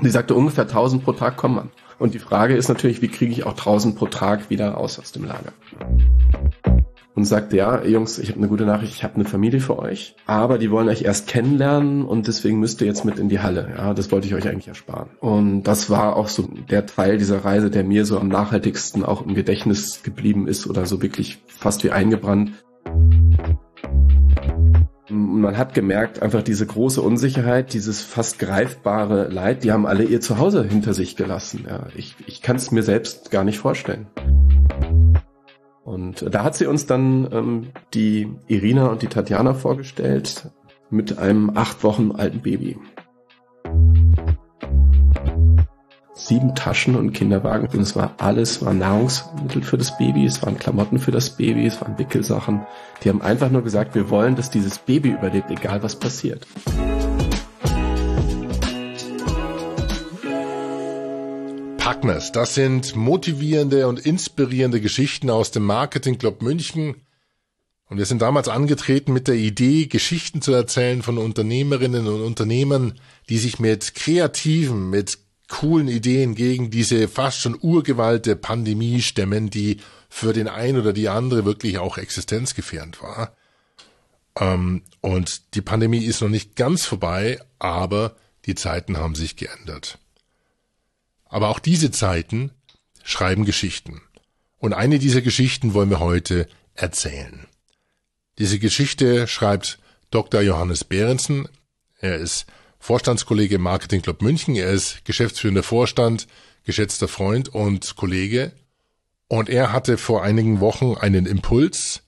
Die sagte, ungefähr 1000 pro Tag kommen an. Und die Frage ist natürlich, wie kriege ich auch 1000 pro Tag wieder raus aus dem Lager? Und sagte, ja, Jungs, ich habe eine gute Nachricht, ich habe eine Familie für euch, aber die wollen euch erst kennenlernen und deswegen müsst ihr jetzt mit in die Halle. Ja, das wollte ich euch eigentlich ersparen. Und das war auch so der Teil dieser Reise, der mir so am nachhaltigsten auch im Gedächtnis geblieben ist oder so wirklich fast wie eingebrannt. Man hat gemerkt, einfach diese große Unsicherheit, dieses fast greifbare Leid, die haben alle ihr Zuhause hinter sich gelassen. Ja, ich ich kann es mir selbst gar nicht vorstellen. Und da hat sie uns dann ähm, die Irina und die Tatjana vorgestellt mit einem acht Wochen alten Baby sieben Taschen und Kinderwagen. Und es war alles, war Nahrungsmittel für das Baby, es waren Klamotten für das Baby, es waren Wickelsachen. Die haben einfach nur gesagt, wir wollen, dass dieses Baby überlebt, egal was passiert. Packmas, das sind motivierende und inspirierende Geschichten aus dem Marketing Club München. Und wir sind damals angetreten mit der Idee, Geschichten zu erzählen von Unternehmerinnen und Unternehmern, die sich mit kreativen, mit coolen Ideen gegen diese fast schon Urgewalt der Pandemie stemmen, die für den einen oder die andere wirklich auch existenzgefährdend war. Ähm, und die Pandemie ist noch nicht ganz vorbei, aber die Zeiten haben sich geändert. Aber auch diese Zeiten schreiben Geschichten. Und eine dieser Geschichten wollen wir heute erzählen. Diese Geschichte schreibt Dr. Johannes Behrensen. Er ist Vorstandskollege im Marketing Club München. Er ist geschäftsführender Vorstand, geschätzter Freund und Kollege. Und er hatte vor einigen Wochen einen Impuls,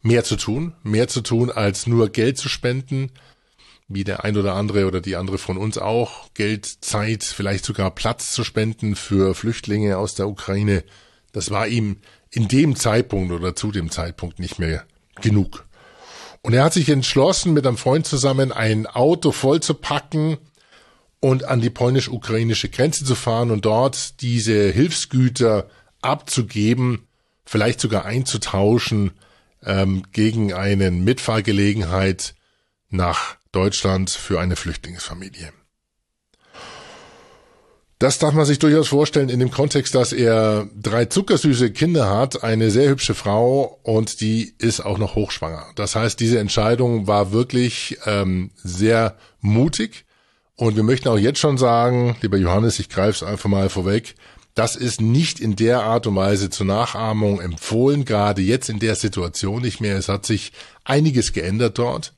mehr zu tun, mehr zu tun als nur Geld zu spenden, wie der ein oder andere oder die andere von uns auch, Geld, Zeit, vielleicht sogar Platz zu spenden für Flüchtlinge aus der Ukraine. Das war ihm in dem Zeitpunkt oder zu dem Zeitpunkt nicht mehr genug. Und er hat sich entschlossen, mit einem Freund zusammen ein Auto voll zu packen und an die polnisch-ukrainische Grenze zu fahren und dort diese Hilfsgüter abzugeben, vielleicht sogar einzutauschen ähm, gegen eine Mitfahrgelegenheit nach Deutschland für eine Flüchtlingsfamilie. Das darf man sich durchaus vorstellen in dem Kontext, dass er drei zuckersüße Kinder hat, eine sehr hübsche Frau und die ist auch noch hochschwanger. Das heißt, diese Entscheidung war wirklich ähm, sehr mutig und wir möchten auch jetzt schon sagen, lieber Johannes, ich greife es einfach mal vorweg, das ist nicht in der Art und Weise zur Nachahmung empfohlen, gerade jetzt in der Situation nicht mehr. Es hat sich einiges geändert dort.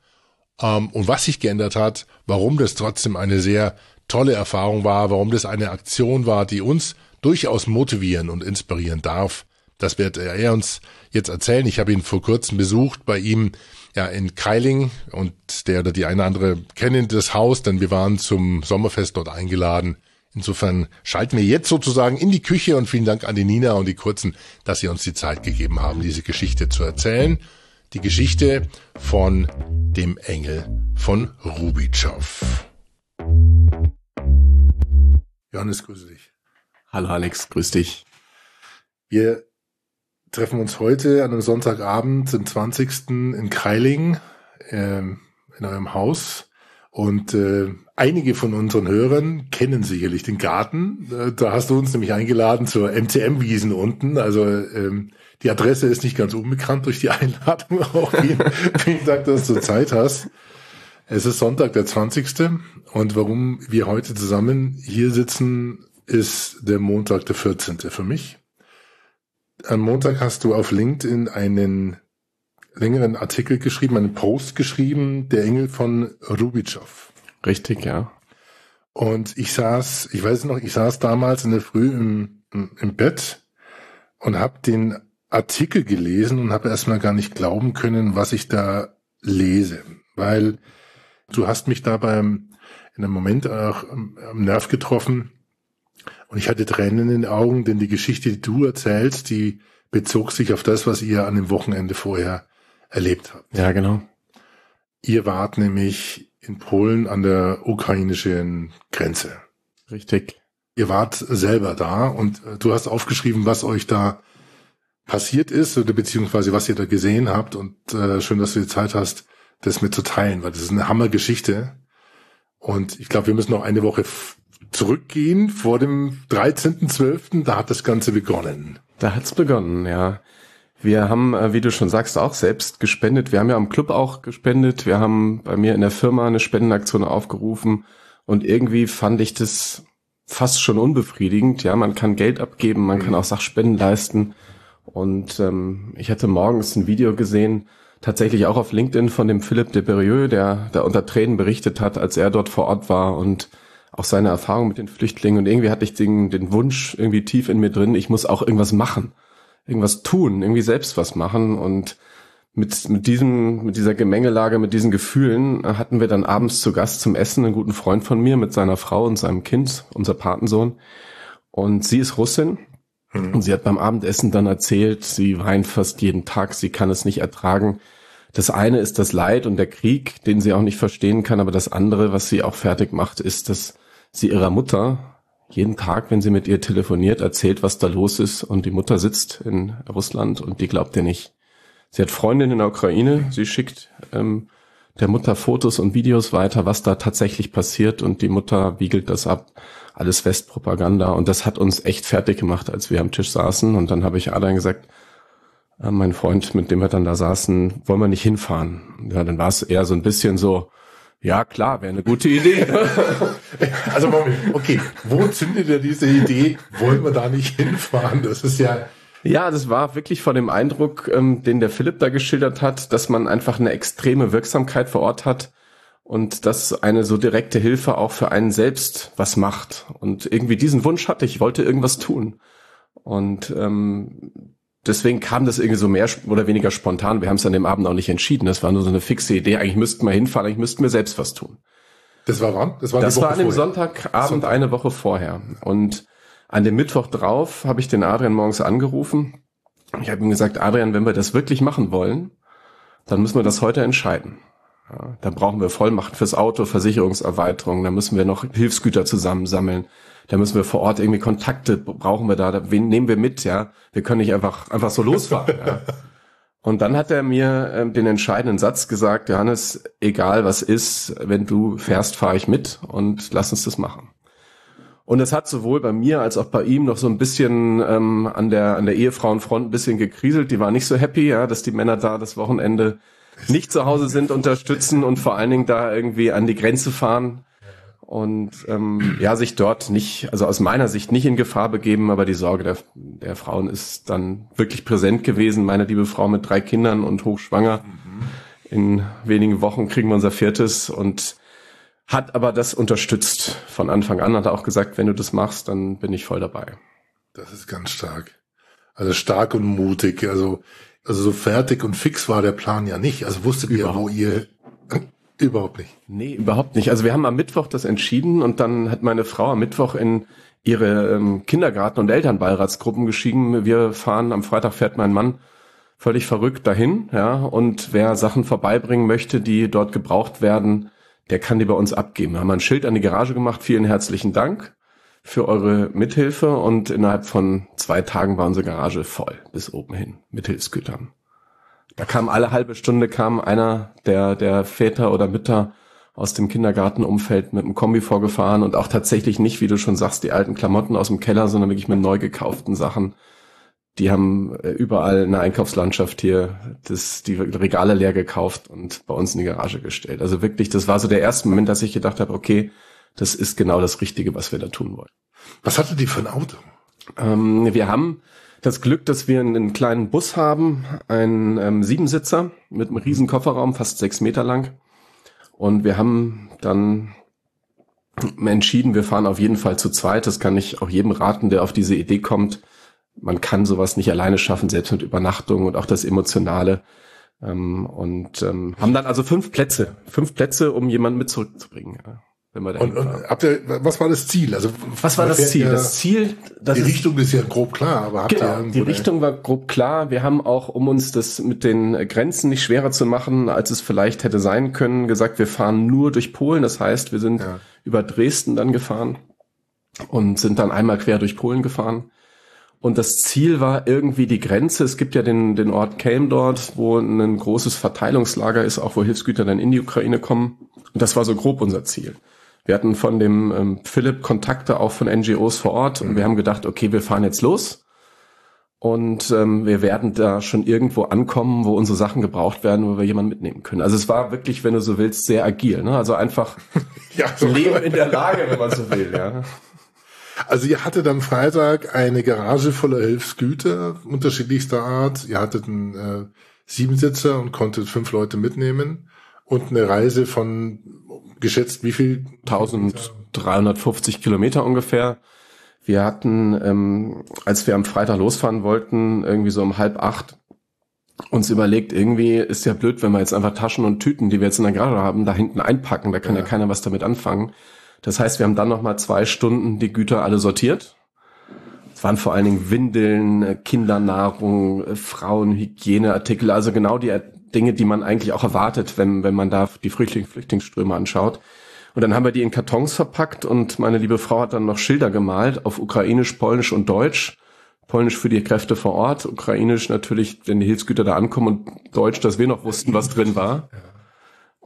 Ähm, und was sich geändert hat, warum das trotzdem eine sehr tolle Erfahrung war, warum das eine Aktion war, die uns durchaus motivieren und inspirieren darf. Das wird er uns jetzt erzählen. Ich habe ihn vor kurzem besucht bei ihm ja in Keiling und der oder die eine andere kennen das Haus, denn wir waren zum Sommerfest dort eingeladen. Insofern schalten wir jetzt sozusagen in die Küche und vielen Dank an die Nina und die Kurzen, dass sie uns die Zeit gegeben haben, diese Geschichte zu erzählen. Die Geschichte von dem Engel von Rubitschow. Johannes, grüße dich. Hallo Alex, grüß dich. Wir treffen uns heute an einem Sonntagabend, den 20. in Kreiling, äh, in eurem Haus. Und äh, einige von unseren Hörern kennen sicherlich den Garten. Äh, da hast du uns nämlich eingeladen zur MCM-Wiesen unten. Also ähm, die Adresse ist nicht ganz unbekannt durch die Einladung auch. Vielen, vielen Dank, dass du Zeit hast. Es ist Sonntag, der 20. Und warum wir heute zusammen hier sitzen, ist der Montag, der 14. für mich. Am Montag hast du auf LinkedIn einen längeren Artikel geschrieben, einen Post geschrieben, der Engel von Rubitschow. Richtig, ja. Und ich saß, ich weiß noch, ich saß damals in der Früh im, im Bett und habe den Artikel gelesen und habe erstmal gar nicht glauben können, was ich da lese. Weil Du hast mich da beim, in einem Moment auch am Nerv getroffen und ich hatte Tränen in den Augen, denn die Geschichte, die du erzählst, die bezog sich auf das, was ihr an dem Wochenende vorher erlebt habt. Ja, genau. Ihr wart nämlich in Polen an der ukrainischen Grenze. Richtig. Ihr wart selber da und äh, du hast aufgeschrieben, was euch da passiert ist oder beziehungsweise was ihr da gesehen habt und äh, schön, dass du die Zeit hast, das mitzuteilen, weil das ist eine Hammergeschichte. Und ich glaube, wir müssen noch eine Woche zurückgehen vor dem 13.12., da hat das Ganze begonnen. Da hat's begonnen, ja. Wir haben, äh, wie du schon sagst, auch selbst gespendet. Wir haben ja am Club auch gespendet. Wir haben bei mir in der Firma eine Spendenaktion aufgerufen. Und irgendwie fand ich das fast schon unbefriedigend. Ja, man kann Geld abgeben, man kann auch Sachspenden leisten. Und ähm, ich hatte morgens ein Video gesehen, tatsächlich auch auf LinkedIn von dem Philipp de Berieux, der, der unter Tränen berichtet hat, als er dort vor Ort war und auch seine Erfahrung mit den Flüchtlingen. Und irgendwie hatte ich den, den Wunsch irgendwie tief in mir drin, ich muss auch irgendwas machen, irgendwas tun, irgendwie selbst was machen. Und mit, mit diesem, mit dieser Gemengelage, mit diesen Gefühlen äh, hatten wir dann abends zu Gast zum Essen einen guten Freund von mir mit seiner Frau und seinem Kind, unser Patensohn. Und sie ist Russin. Mhm. Und sie hat beim Abendessen dann erzählt, sie weint fast jeden Tag, sie kann es nicht ertragen. Das eine ist das Leid und der Krieg, den sie auch nicht verstehen kann, aber das andere, was sie auch fertig macht, ist, dass sie ihrer Mutter jeden Tag, wenn sie mit ihr telefoniert, erzählt, was da los ist und die Mutter sitzt in Russland und die glaubt ihr nicht. Sie hat Freundin in der Ukraine, sie schickt ähm, der Mutter Fotos und Videos weiter, was da tatsächlich passiert und die Mutter wiegelt das ab. Alles Westpropaganda und das hat uns echt fertig gemacht, als wir am Tisch saßen und dann habe ich Adrian gesagt, äh, mein Freund, mit dem wir dann da saßen, wollen wir nicht hinfahren. Ja, dann war es eher so ein bisschen so, ja klar, wäre eine gute Idee. also okay, wo zündet er diese Idee? Wollen wir da nicht hinfahren? Das ist ja ja, das war wirklich von dem Eindruck, ähm, den der Philipp da geschildert hat, dass man einfach eine extreme Wirksamkeit vor Ort hat und dass eine so direkte Hilfe auch für einen selbst was macht. Und irgendwie diesen Wunsch hatte ich, wollte irgendwas tun. Und ähm, deswegen kam das irgendwie so mehr oder weniger spontan. Wir haben es an dem Abend auch nicht entschieden. Das war nur so eine fixe Idee. Eigentlich müssten wir hinfahren, eigentlich müssten wir selbst was tun. Das war wann? Das war, das war an dem Sonntagabend Sonntag. eine Woche vorher. Und an dem Mittwoch drauf habe ich den Adrian morgens angerufen. Ich habe ihm gesagt, Adrian, wenn wir das wirklich machen wollen, dann müssen wir das heute entscheiden. Ja, dann brauchen wir Vollmacht fürs Auto, Versicherungserweiterung, dann müssen wir noch Hilfsgüter zusammensammeln, da müssen wir vor Ort irgendwie Kontakte brauchen wir da, wen nehmen wir mit, ja? Wir können nicht einfach einfach so losfahren. ja. Und dann hat er mir äh, den entscheidenden Satz gesagt, Johannes, egal was ist, wenn du fährst, fahre ich mit und lass uns das machen. Und es hat sowohl bei mir als auch bei ihm noch so ein bisschen ähm, an der an der Ehefrauenfront ein bisschen gekriselt. Die war nicht so happy, ja, dass die Männer da das Wochenende nicht zu Hause sind, unterstützen und vor allen Dingen da irgendwie an die Grenze fahren und ähm, ja sich dort nicht, also aus meiner Sicht nicht in Gefahr begeben, aber die Sorge der, der Frauen ist dann wirklich präsent gewesen. Meine liebe Frau mit drei Kindern und hochschwanger. In wenigen Wochen kriegen wir unser viertes und hat aber das unterstützt von Anfang an, hat er auch gesagt, wenn du das machst, dann bin ich voll dabei. Das ist ganz stark. Also stark und mutig. Also, also so fertig und fix war der Plan ja nicht. Also wusstet überhaupt. ihr, wo ihr überhaupt nicht. Nee, überhaupt nicht. Also wir haben am Mittwoch das entschieden und dann hat meine Frau am Mittwoch in ihre ähm, Kindergarten- und Elternbeiratsgruppen geschrieben, wir fahren, am Freitag fährt mein Mann völlig verrückt dahin, ja, und wer Sachen vorbeibringen möchte, die dort gebraucht werden, der kann die bei uns abgeben. Wir haben ein Schild an die Garage gemacht. Vielen herzlichen Dank für eure Mithilfe und innerhalb von zwei Tagen war unsere Garage voll bis oben hin mit Hilfsgütern. Da kam alle halbe Stunde kam einer der, der Väter oder Mütter aus dem Kindergartenumfeld mit einem Kombi vorgefahren und auch tatsächlich nicht, wie du schon sagst, die alten Klamotten aus dem Keller, sondern wirklich mit neu gekauften Sachen die haben äh, überall eine Einkaufslandschaft hier das, die Regale leer gekauft und bei uns in die Garage gestellt. Also wirklich, das war so der erste Moment, dass ich gedacht habe, okay, das ist genau das Richtige, was wir da tun wollen. Was hatte die für ein Auto? Ähm, wir haben das Glück, dass wir einen kleinen Bus haben, einen ähm, Siebensitzer mit einem riesen Kofferraum, fast sechs Meter lang. Und wir haben dann entschieden, wir fahren auf jeden Fall zu zweit. Das kann ich auch jedem raten, der auf diese Idee kommt man kann sowas nicht alleine schaffen, selbst mit Übernachtung und auch das Emotionale. Ähm, und ähm, haben dann also fünf Plätze, fünf Plätze, um jemanden mit zurückzubringen. Ja, wenn wir und, und habt ihr, was war das Ziel? Also was war das Ziel? das Ziel, das die ist, Richtung ist ja grob klar, aber habt genau, ihr die Richtung war grob klar. Wir haben auch, um uns das mit den Grenzen nicht schwerer zu machen, als es vielleicht hätte sein können, gesagt, wir fahren nur durch Polen. Das heißt, wir sind ja. über Dresden dann gefahren und sind dann einmal quer durch Polen gefahren und das Ziel war irgendwie die Grenze. Es gibt ja den, den Ort Kelm dort, wo ein großes Verteilungslager ist, auch wo Hilfsgüter dann in die Ukraine kommen. Und das war so grob unser Ziel. Wir hatten von dem ähm, Philipp Kontakte auch von NGOs vor Ort und wir haben gedacht, okay, wir fahren jetzt los und ähm, wir werden da schon irgendwo ankommen, wo unsere Sachen gebraucht werden, wo wir jemanden mitnehmen können. Also es war wirklich, wenn du so willst, sehr agil. Ne? Also einfach ja, so Leben in der Lage, wenn man so will. Ja. Also ihr hattet am Freitag eine Garage voller Hilfsgüter unterschiedlichster Art. Ihr hattet einen äh, Siebensitzer und konntet fünf Leute mitnehmen und eine Reise von geschätzt wie viel? 1350 Kilometer ungefähr. Wir hatten, ähm, als wir am Freitag losfahren wollten, irgendwie so um halb acht, uns überlegt, irgendwie ist ja blöd, wenn wir jetzt einfach Taschen und Tüten, die wir jetzt in der Garage haben, da hinten einpacken. Da kann ja, ja keiner was damit anfangen. Das heißt, wir haben dann noch mal zwei Stunden die Güter alle sortiert. Es waren vor allen Dingen Windeln, Kindernahrung, Frauenhygieneartikel, also genau die Dinge, die man eigentlich auch erwartet, wenn, wenn man da die Flüchtling Flüchtlingsströme anschaut. Und dann haben wir die in Kartons verpackt und meine liebe Frau hat dann noch Schilder gemalt auf Ukrainisch, Polnisch und Deutsch. Polnisch für die Kräfte vor Ort, Ukrainisch natürlich, wenn die Hilfsgüter da ankommen und Deutsch, dass wir noch wussten, was drin war.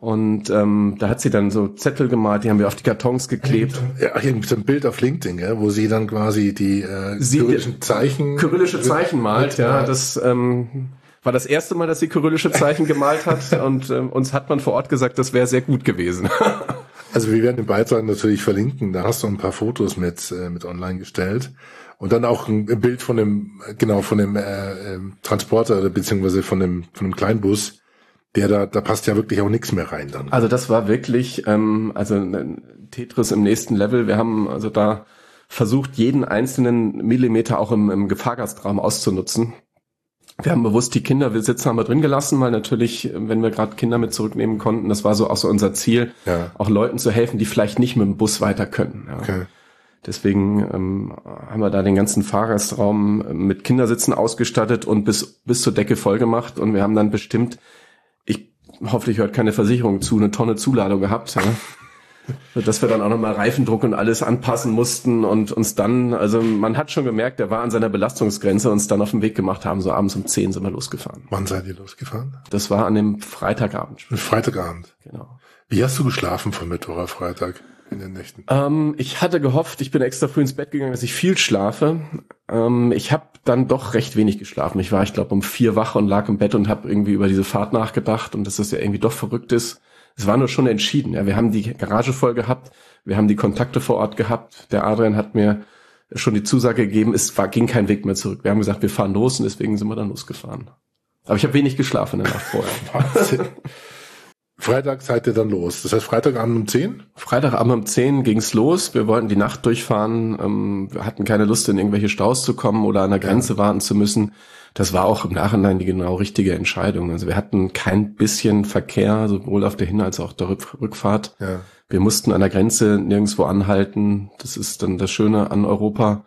Und ähm, da hat sie dann so Zettel gemalt, die haben wir auf die Kartons geklebt. Ja, hier gibt ein Bild auf LinkedIn, ja, wo sie dann quasi die äh, sie, kyrillischen Zeichen kyrillische Zeichen malt. Ja, das ähm, war das erste Mal, dass sie kyrillische Zeichen gemalt hat und ähm, uns hat man vor Ort gesagt, das wäre sehr gut gewesen. also wir werden den Beitrag natürlich verlinken. Da hast du ein paar Fotos mit äh, mit online gestellt und dann auch ein Bild von dem genau von dem äh, äh, Transporter beziehungsweise von dem von dem Kleinbus der da, da passt ja wirklich auch nichts mehr rein dann. Also das war wirklich, ähm, also Tetris im nächsten Level. Wir haben also da versucht, jeden einzelnen Millimeter auch im, im Gefahrgastraum auszunutzen. Wir haben bewusst die Kindersitze haben wir drin gelassen, weil natürlich, wenn wir gerade Kinder mit zurücknehmen konnten, das war so auch so unser Ziel, ja. auch Leuten zu helfen, die vielleicht nicht mit dem Bus weiter können. Ja. Okay. Deswegen ähm, haben wir da den ganzen Fahrgastraum mit Kindersitzen ausgestattet und bis, bis zur Decke voll gemacht. Und wir haben dann bestimmt hoffentlich hört keine Versicherung zu, eine Tonne Zuladung gehabt. Ja. Dass wir dann auch nochmal Reifendruck und alles anpassen mussten und uns dann, also man hat schon gemerkt, der war an seiner Belastungsgrenze, uns dann auf den Weg gemacht haben, so abends um 10 sind wir losgefahren. Wann seid ihr losgefahren? Das war an dem Freitagabend. Freitagabend? Genau. Wie hast du geschlafen von Mittwoch auf Freitag? in den Nächten? Ähm, ich hatte gehofft, ich bin extra früh ins Bett gegangen, dass ich viel schlafe. Ähm, ich habe dann doch recht wenig geschlafen. Ich war, ich glaube, um vier wach und lag im Bett und habe irgendwie über diese Fahrt nachgedacht und dass das ja irgendwie doch verrückt ist. Es war nur schon entschieden. Ja, wir haben die Garage voll gehabt, wir haben die Kontakte vor Ort gehabt. Der Adrian hat mir schon die Zusage gegeben, es war, ging kein Weg mehr zurück. Wir haben gesagt, wir fahren los und deswegen sind wir dann losgefahren. Aber ich habe wenig geschlafen in der Nacht vorher. Freitag seid ihr dann los. Das heißt Freitagabend um 10? Freitagabend um 10 ging's los. Wir wollten die Nacht durchfahren. Ähm, wir hatten keine Lust, in irgendwelche Staus zu kommen oder an der Grenze ja. warten zu müssen. Das war auch im Nachhinein die genau richtige Entscheidung. Also wir hatten kein bisschen Verkehr, sowohl auf der Hin- als auch der Rückfahrt. Ja. Wir mussten an der Grenze nirgendwo anhalten. Das ist dann das Schöne an Europa.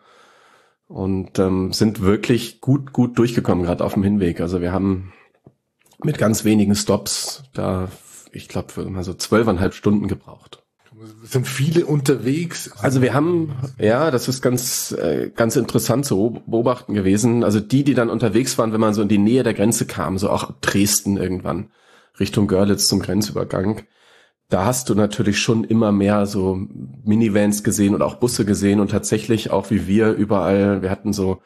Und ähm, sind wirklich gut, gut durchgekommen, gerade auf dem Hinweg. Also wir haben mit ganz wenigen Stops da ich glaube, mal so zwölfeinhalb Stunden gebraucht. Sind viele unterwegs? Also wir haben, ja, das ist ganz, äh, ganz interessant zu beobachten gewesen. Also die, die dann unterwegs waren, wenn man so in die Nähe der Grenze kam, so auch Dresden irgendwann, Richtung Görlitz zum Grenzübergang, da hast du natürlich schon immer mehr so Minivans gesehen und auch Busse gesehen und tatsächlich auch wie wir überall, wir hatten so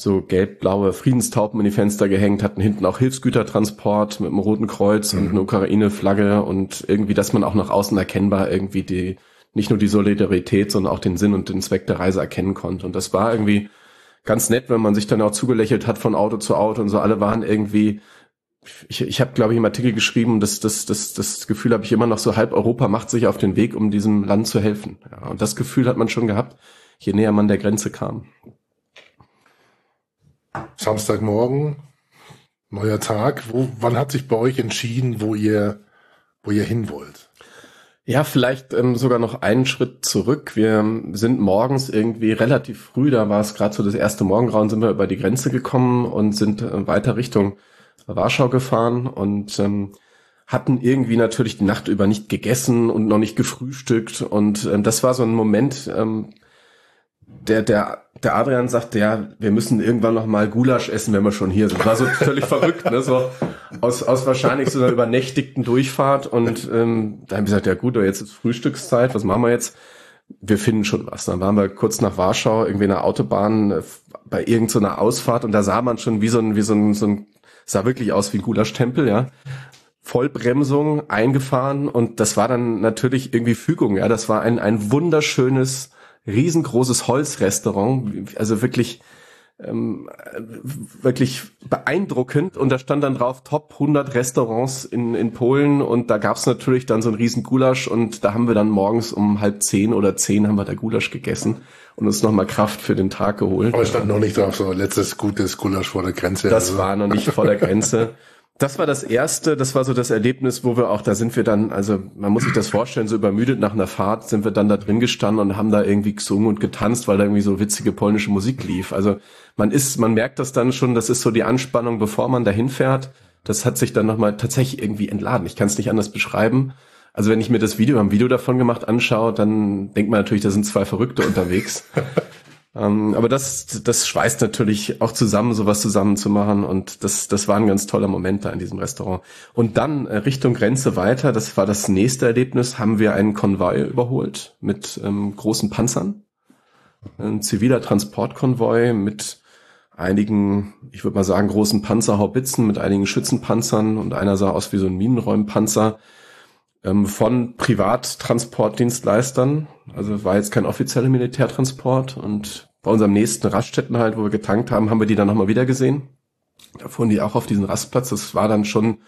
so gelb-blaue Friedenstauben in die Fenster gehängt, hatten hinten auch Hilfsgütertransport mit einem roten Kreuz mhm. und eine Ukraine-Flagge und irgendwie, dass man auch nach außen erkennbar irgendwie die, nicht nur die Solidarität, sondern auch den Sinn und den Zweck der Reise erkennen konnte. Und das war irgendwie ganz nett, wenn man sich dann auch zugelächelt hat von Auto zu Auto und so. Alle waren irgendwie, ich, ich habe, glaube ich, im Artikel geschrieben, dass das, das, das Gefühl habe ich immer noch so, halb Europa macht sich auf den Weg, um diesem Land zu helfen. Ja, und das Gefühl hat man schon gehabt, je näher man der Grenze kam. Samstagmorgen, neuer Tag. Wo, wann hat sich bei euch entschieden, wo ihr, wo ihr hin wollt? Ja, vielleicht ähm, sogar noch einen Schritt zurück. Wir sind morgens irgendwie relativ früh, da war es gerade so das erste Morgengrauen, sind wir über die Grenze gekommen und sind äh, weiter Richtung Warschau gefahren und ähm, hatten irgendwie natürlich die Nacht über nicht gegessen und noch nicht gefrühstückt. Und ähm, das war so ein Moment, ähm, der, der, der Adrian sagte, ja, wir müssen irgendwann noch mal Gulasch essen, wenn wir schon hier sind. War so völlig verrückt, ne? So, aus, aus wahrscheinlich so einer übernächtigten Durchfahrt und ähm, da haben wir gesagt, ja gut, jetzt ist Frühstückszeit, was machen wir jetzt? Wir finden schon was. Dann waren wir kurz nach Warschau, irgendwie in der Autobahn äh, bei irgendeiner Ausfahrt und da sah man schon wie so ein, wie so ein, so ein sah wirklich aus wie ein Gulasch-Tempel, ja. Vollbremsung eingefahren und das war dann natürlich irgendwie Fügung, ja. Das war ein, ein wunderschönes, riesengroßes Holzrestaurant, also wirklich ähm, wirklich beeindruckend und da stand dann drauf Top 100 Restaurants in, in Polen und da gab's natürlich dann so ein riesen Gulasch und da haben wir dann morgens um halb zehn oder zehn haben wir da Gulasch gegessen und uns nochmal Kraft für den Tag geholt. Aber es stand noch nicht drauf, so letztes gutes Gulasch vor der Grenze. Das also. war noch nicht vor der Grenze. Das war das erste, das war so das Erlebnis, wo wir auch, da sind wir dann, also man muss sich das vorstellen, so übermüdet nach einer Fahrt sind wir dann da drin gestanden und haben da irgendwie gesungen und getanzt, weil da irgendwie so witzige polnische Musik lief. Also man ist, man merkt das dann schon, das ist so die Anspannung, bevor man dahin fährt. Das hat sich dann nochmal tatsächlich irgendwie entladen. Ich kann es nicht anders beschreiben. Also wenn ich mir das Video, wir haben ein Video davon gemacht, anschaue, dann denkt man natürlich, da sind zwei Verrückte unterwegs. Ähm, aber das, das schweißt natürlich auch zusammen, sowas zusammen zu machen. Und das, das war ein ganz toller Moment da in diesem Restaurant. Und dann äh, Richtung Grenze weiter, das war das nächste Erlebnis, haben wir einen Konvoi überholt mit ähm, großen Panzern. Ein ziviler Transportkonvoi mit einigen, ich würde mal sagen, großen Panzerhaubitzen, mit einigen Schützenpanzern und einer sah aus wie so ein Minenräumpanzer ähm, von Privattransportdienstleistern. Also war jetzt kein offizieller Militärtransport und bei unserem nächsten Raststätten halt, wo wir getankt haben, haben wir die dann nochmal wieder gesehen. Da fuhren die auch auf diesen Rastplatz. Das war dann schon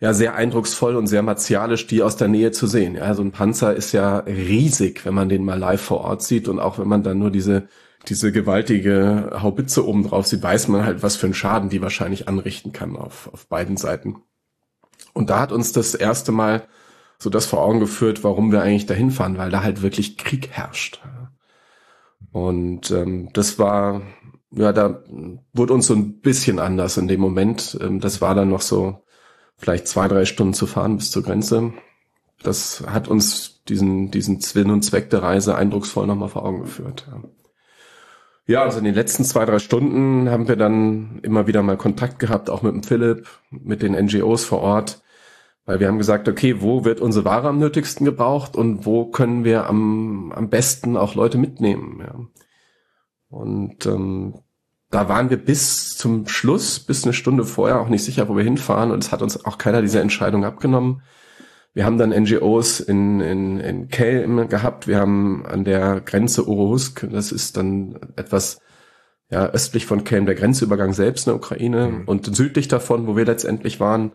ja sehr eindrucksvoll und sehr martialisch, die aus der Nähe zu sehen. Ja, so ein Panzer ist ja riesig, wenn man den mal live vor Ort sieht und auch wenn man dann nur diese diese gewaltige Haubitze oben drauf sieht, weiß man halt, was für einen Schaden die wahrscheinlich anrichten kann auf, auf beiden Seiten. Und da hat uns das erste Mal so das vor Augen geführt, warum wir eigentlich dahin fahren, weil da halt wirklich Krieg herrscht. Und ähm, das war, ja, da wurde uns so ein bisschen anders in dem Moment. Ähm, das war dann noch so vielleicht zwei, drei Stunden zu fahren bis zur Grenze. Das hat uns diesen, diesen Sinn und Zweck der Reise eindrucksvoll nochmal vor Augen geführt. Ja. Ja, also in den letzten zwei, drei Stunden haben wir dann immer wieder mal Kontakt gehabt, auch mit dem Philipp, mit den NGOs vor Ort. Weil wir haben gesagt, okay, wo wird unsere Ware am nötigsten gebraucht und wo können wir am, am besten auch Leute mitnehmen. Ja. Und ähm, da waren wir bis zum Schluss, bis eine Stunde vorher auch nicht sicher, wo wir hinfahren. Und es hat uns auch keiner diese Entscheidung abgenommen. Wir haben dann NGOs in, in, in Kelm gehabt. Wir haben an der Grenze Orohusk, das ist dann etwas ja, östlich von Kelm, der Grenzübergang selbst in der Ukraine. Mhm. Und südlich davon, wo wir letztendlich waren,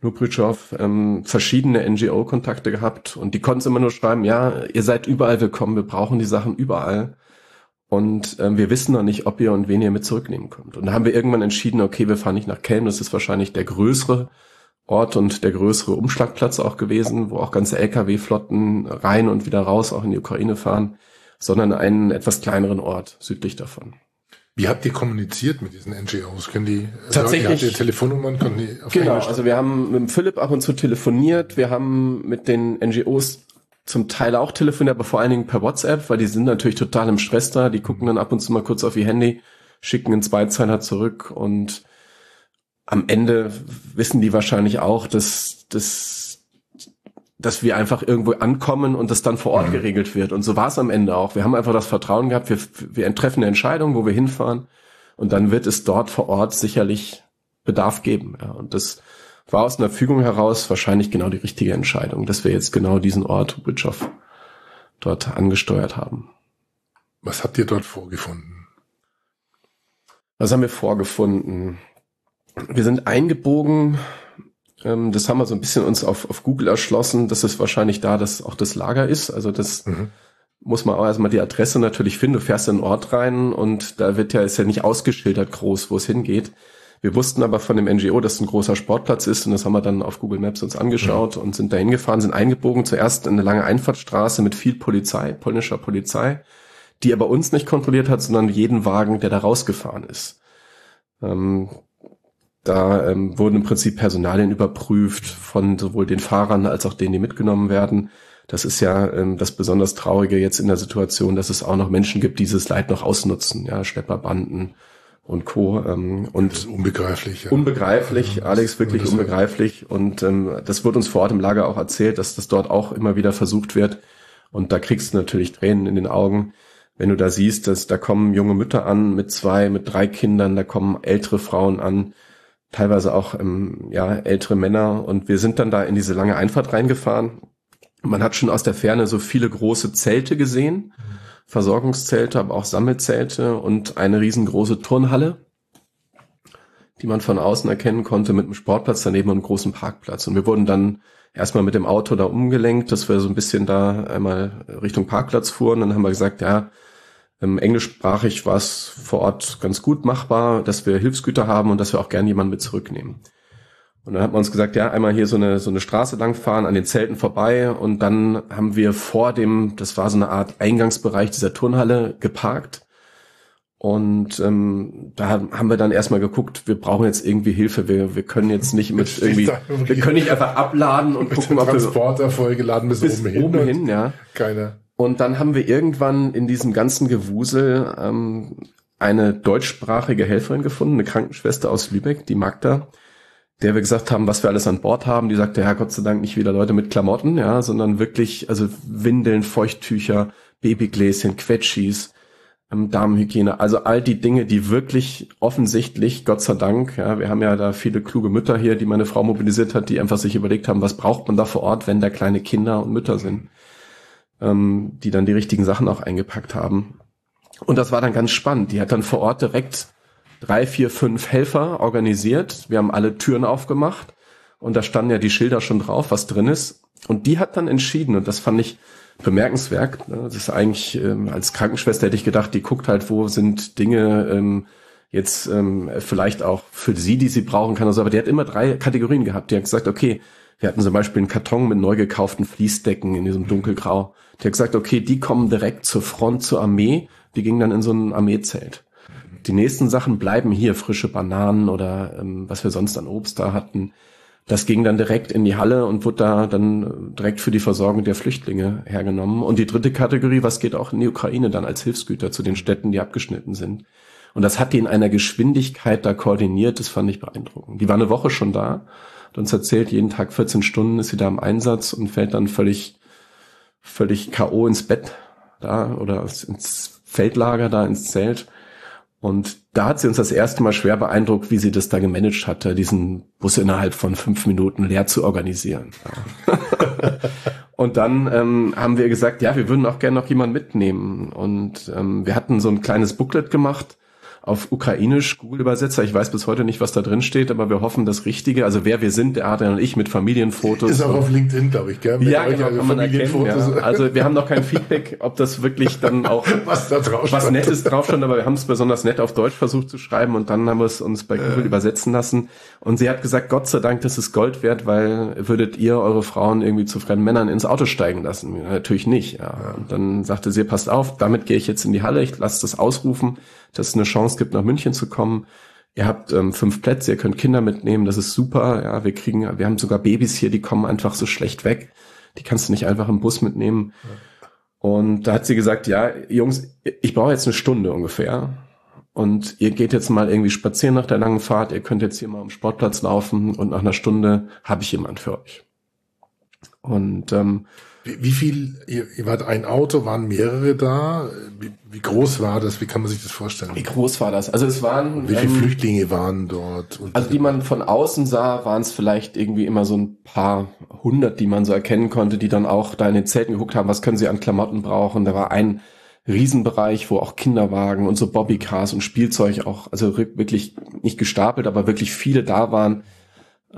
Lubritschow ähm, verschiedene NGO-Kontakte gehabt und die konnten immer nur schreiben, ja, ihr seid überall willkommen, wir brauchen die Sachen überall. Und ähm, wir wissen noch nicht, ob ihr und wen ihr mit zurücknehmen könnt. Und da haben wir irgendwann entschieden, okay, wir fahren nicht nach Kelm, das ist wahrscheinlich der größere Ort und der größere Umschlagplatz auch gewesen, wo auch ganze Lkw-Flotten rein und wieder raus auch in die Ukraine fahren, sondern einen etwas kleineren Ort südlich davon. Wie habt ihr kommuniziert mit diesen NGOs? Können die, Tatsächlich, habt ihr Telefonnummern? Können die auf genau, also wir haben mit Philipp ab und zu telefoniert. Wir haben mit den NGOs zum Teil auch telefoniert, aber vor allen Dingen per WhatsApp, weil die sind natürlich total im Stress da. Die gucken dann ab und zu mal kurz auf ihr Handy, schicken einen Zweizeiler zurück und am Ende wissen die wahrscheinlich auch, dass, dass dass wir einfach irgendwo ankommen und das dann vor Ort mhm. geregelt wird. Und so war es am Ende auch. Wir haben einfach das Vertrauen gehabt, wir, wir treffen eine Entscheidung, wo wir hinfahren und dann wird es dort vor Ort sicherlich Bedarf geben. Ja. Und das war aus einer Fügung heraus wahrscheinlich genau die richtige Entscheidung, dass wir jetzt genau diesen Ort Witschow dort angesteuert haben. Was habt ihr dort vorgefunden? Was haben wir vorgefunden? Wir sind eingebogen ähm, das haben wir so ein bisschen uns auf, auf Google erschlossen, dass es wahrscheinlich da dass auch das Lager ist. Also das mhm. muss man auch erstmal die Adresse natürlich finden. Du fährst in den Ort rein und da wird ja, ist ja nicht ausgeschildert groß, wo es hingeht. Wir wussten aber von dem NGO, dass es ein großer Sportplatz ist und das haben wir dann auf Google Maps uns angeschaut mhm. und sind da hingefahren, sind eingebogen. Zuerst in eine lange Einfahrtstraße mit viel Polizei, polnischer Polizei, die aber uns nicht kontrolliert hat, sondern jeden Wagen, der da rausgefahren ist. Ähm, da ähm, wurden im Prinzip Personalien überprüft von sowohl den Fahrern als auch denen, die mitgenommen werden. Das ist ja ähm, das besonders Traurige jetzt in der Situation, dass es auch noch Menschen gibt, die dieses Leid noch ausnutzen, ja, Schlepperbanden und Co. Ähm, und unbegreiflich. Ja. Unbegreiflich, Alex, wirklich unbegreiflich. Und ähm, das wird uns vor Ort im Lager auch erzählt, dass das dort auch immer wieder versucht wird. Und da kriegst du natürlich Tränen in den Augen, wenn du da siehst, dass da kommen junge Mütter an mit zwei, mit drei Kindern, da kommen ältere Frauen an, teilweise auch ähm, ja ältere Männer. Und wir sind dann da in diese lange Einfahrt reingefahren. Man hat schon aus der Ferne so viele große Zelte gesehen. Versorgungszelte, aber auch Sammelzelte und eine riesengroße Turnhalle, die man von außen erkennen konnte mit einem Sportplatz daneben und einem großen Parkplatz. Und wir wurden dann erstmal mit dem Auto da umgelenkt, dass wir so ein bisschen da einmal Richtung Parkplatz fuhren. Dann haben wir gesagt, ja, ähm, englischsprachig war es vor Ort ganz gut machbar, dass wir Hilfsgüter haben und dass wir auch gerne jemanden mit zurücknehmen. Und dann hat man uns gesagt, ja, einmal hier so eine, so eine Straße langfahren, an den Zelten vorbei und dann haben wir vor dem, das war so eine Art Eingangsbereich dieser Turnhalle geparkt. Und ähm, da haben wir dann erstmal geguckt, wir brauchen jetzt irgendwie Hilfe, wir, wir können jetzt nicht mit irgendwie, wir können nicht einfach abladen und gucken, ob wir Transporter vollgeladen bis, bis oben hin. Oben hin ja. Keine. Und dann haben wir irgendwann in diesem ganzen Gewusel ähm, eine deutschsprachige Helferin gefunden, eine Krankenschwester aus Lübeck, die Magda, der wir gesagt haben, was wir alles an Bord haben. Die sagte, ja, Gott sei Dank nicht wieder Leute mit Klamotten, ja, sondern wirklich, also Windeln, Feuchttücher, Babygläschen, Quetschis, ähm, Damenhygiene, also all die Dinge, die wirklich offensichtlich, Gott sei Dank, ja, wir haben ja da viele kluge Mütter hier, die meine Frau mobilisiert hat, die einfach sich überlegt haben, was braucht man da vor Ort, wenn da kleine Kinder und Mütter sind, ähm, die dann die richtigen Sachen auch eingepackt haben. Und das war dann ganz spannend. Die hat dann vor Ort direkt drei, vier, fünf Helfer organisiert. Wir haben alle Türen aufgemacht und da standen ja die Schilder schon drauf, was drin ist. Und die hat dann entschieden, und das fand ich bemerkenswert, ne, das ist eigentlich, ähm, als Krankenschwester hätte ich gedacht, die guckt halt, wo sind Dinge ähm, jetzt ähm, vielleicht auch für sie, die sie brauchen kann. Also, aber die hat immer drei Kategorien gehabt. Die hat gesagt, okay, wir hatten zum Beispiel einen Karton mit neu gekauften Fließdecken in diesem dunkelgrau. Die hat gesagt, okay, die kommen direkt zur Front, zur Armee. Die gingen dann in so ein Armeezelt. Die nächsten Sachen bleiben hier, frische Bananen oder ähm, was wir sonst an Obst da hatten. Das ging dann direkt in die Halle und wurde da dann direkt für die Versorgung der Flüchtlinge hergenommen. Und die dritte Kategorie, was geht auch in die Ukraine dann als Hilfsgüter zu den Städten, die abgeschnitten sind. Und das hat die in einer Geschwindigkeit da koordiniert, das fand ich beeindruckend. Die war eine Woche schon da, hat uns erzählt, jeden Tag 14 Stunden ist sie da im Einsatz und fällt dann völlig, völlig K.O. ins Bett da oder ins Feldlager da ins Zelt und da hat sie uns das erste Mal schwer beeindruckt, wie sie das da gemanagt hatte, diesen Bus innerhalb von fünf Minuten leer zu organisieren. Ja. und dann ähm, haben wir gesagt, ja, wir würden auch gerne noch jemanden mitnehmen. Und ähm, wir hatten so ein kleines Booklet gemacht, auf Ukrainisch Google-Übersetzer. Ich weiß bis heute nicht, was da drin steht, aber wir hoffen das Richtige. Also wer wir sind, der Adrian und ich mit Familienfotos. Ist auch auf LinkedIn, glaube ich, gell? Mit ja, genau, kann man erkennen, ja. Also wir haben noch kein Feedback, ob das wirklich dann auch was da drauf was Nettes drauf stand, aber wir haben es besonders nett auf Deutsch versucht zu schreiben und dann haben wir es uns bei Google äh. übersetzen lassen. Und sie hat gesagt, Gott sei Dank, das ist Gold wert, weil würdet ihr eure Frauen irgendwie zu fremden Männern ins Auto steigen lassen? Natürlich nicht. Ja. Und dann sagte sie, passt auf, damit gehe ich jetzt in die Halle, ich lasse das ausrufen dass es eine Chance gibt, nach München zu kommen. Ihr habt ähm, fünf Plätze, ihr könnt Kinder mitnehmen, das ist super. Ja, wir kriegen, wir haben sogar Babys hier, die kommen einfach so schlecht weg. Die kannst du nicht einfach im Bus mitnehmen. Ja. Und da hat sie gesagt, ja, Jungs, ich brauche jetzt eine Stunde ungefähr. Und ihr geht jetzt mal irgendwie spazieren nach der langen Fahrt, ihr könnt jetzt hier mal am Sportplatz laufen und nach einer Stunde habe ich jemand für euch. Und ähm, wie, wie viel, ihr, ihr wart ein Auto, waren mehrere da? Wie, wie, groß war das? Wie kann man sich das vorstellen? Wie groß war das? Also es waren. Wie viele ähm, Flüchtlinge waren dort? Also die man von außen sah, waren es vielleicht irgendwie immer so ein paar hundert, die man so erkennen konnte, die dann auch da in den Zelten geguckt haben, was können sie an Klamotten brauchen. Da war ein Riesenbereich, wo auch Kinderwagen und so Bobbycars und Spielzeug auch, also wirklich nicht gestapelt, aber wirklich viele da waren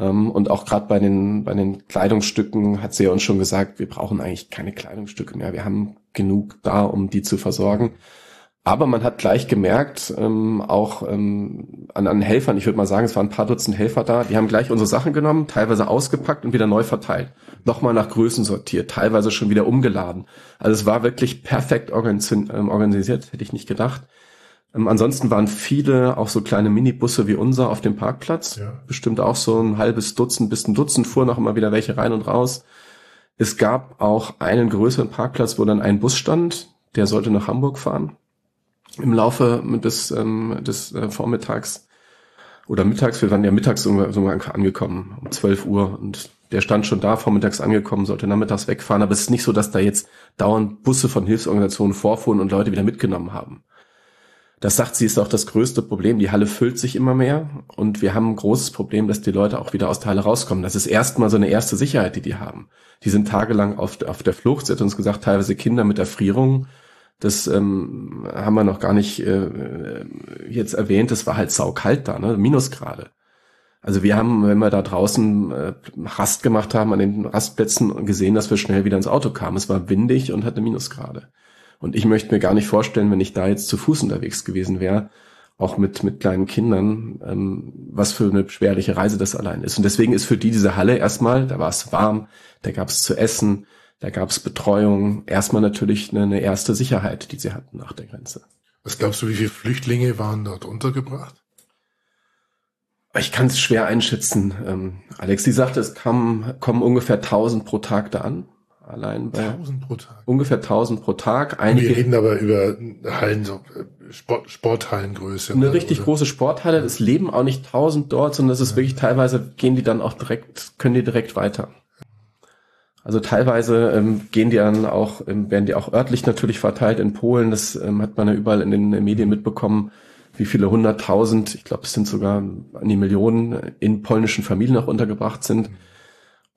und auch gerade bei den, bei den Kleidungsstücken hat sie ja uns schon gesagt, wir brauchen eigentlich keine Kleidungsstücke mehr. Wir haben genug da, um die zu versorgen. Aber man hat gleich gemerkt, ähm, auch ähm, an, an Helfern, ich würde mal sagen, es waren ein paar Dutzend Helfer da, die haben gleich unsere Sachen genommen, teilweise ausgepackt und wieder neu verteilt. Nochmal nach Größen sortiert, teilweise schon wieder umgeladen. Also es war wirklich perfekt ähm, organisiert, hätte ich nicht gedacht. Ähm, ansonsten waren viele auch so kleine Minibusse wie unser auf dem Parkplatz. Ja. Bestimmt auch so ein halbes Dutzend bis ein Dutzend fuhren auch immer wieder welche rein und raus. Es gab auch einen größeren Parkplatz, wo dann ein Bus stand, der sollte nach Hamburg fahren. im Laufe des, ähm, des äh, Vormittags oder mittags, wir waren ja mittags sogar angekommen, um 12 Uhr und der stand schon da, vormittags angekommen, sollte nachmittags wegfahren, aber es ist nicht so, dass da jetzt dauernd Busse von Hilfsorganisationen vorfuhren und Leute wieder mitgenommen haben. Das sagt sie, ist auch das größte Problem. Die Halle füllt sich immer mehr und wir haben ein großes Problem, dass die Leute auch wieder aus der Halle rauskommen. Das ist erstmal so eine erste Sicherheit, die die haben. Die sind tagelang auf, auf der Flucht. Sie hat uns gesagt, teilweise Kinder mit Erfrierung. Das ähm, haben wir noch gar nicht äh, jetzt erwähnt. Es war halt saukalt da, ne? Minusgrade. Also wir haben, wenn wir da draußen äh, Rast gemacht haben an den Rastplätzen gesehen, dass wir schnell wieder ins Auto kamen. Es war windig und hatte Minusgrade. Und ich möchte mir gar nicht vorstellen, wenn ich da jetzt zu Fuß unterwegs gewesen wäre, auch mit, mit kleinen Kindern, ähm, was für eine beschwerliche Reise das allein ist. Und deswegen ist für die diese Halle erstmal, da war es warm, da gab es zu essen, da gab es Betreuung, erstmal natürlich eine, eine erste Sicherheit, die sie hatten nach der Grenze. Was glaubst du, wie viele Flüchtlinge waren dort untergebracht? Ich kann es schwer einschätzen. Ähm, Alex, sie sagte, es kam, kommen ungefähr 1000 pro Tag da an allein bei 1000 pro Tag. ungefähr 1000 pro Tag. Einige, Wir reden aber über Hallen, so äh, Sport, Sporthallengröße. Eine richtig oder? große Sporthalle. Es leben auch nicht 1000 dort, sondern es ist ja. wirklich teilweise gehen die dann auch direkt, können die direkt weiter. Also teilweise ähm, gehen die dann auch, ähm, werden die auch örtlich natürlich verteilt in Polen. Das ähm, hat man ja überall in den Medien mitbekommen, wie viele hunderttausend, ich glaube es sind sogar an die Millionen in polnischen Familien auch untergebracht sind. Mhm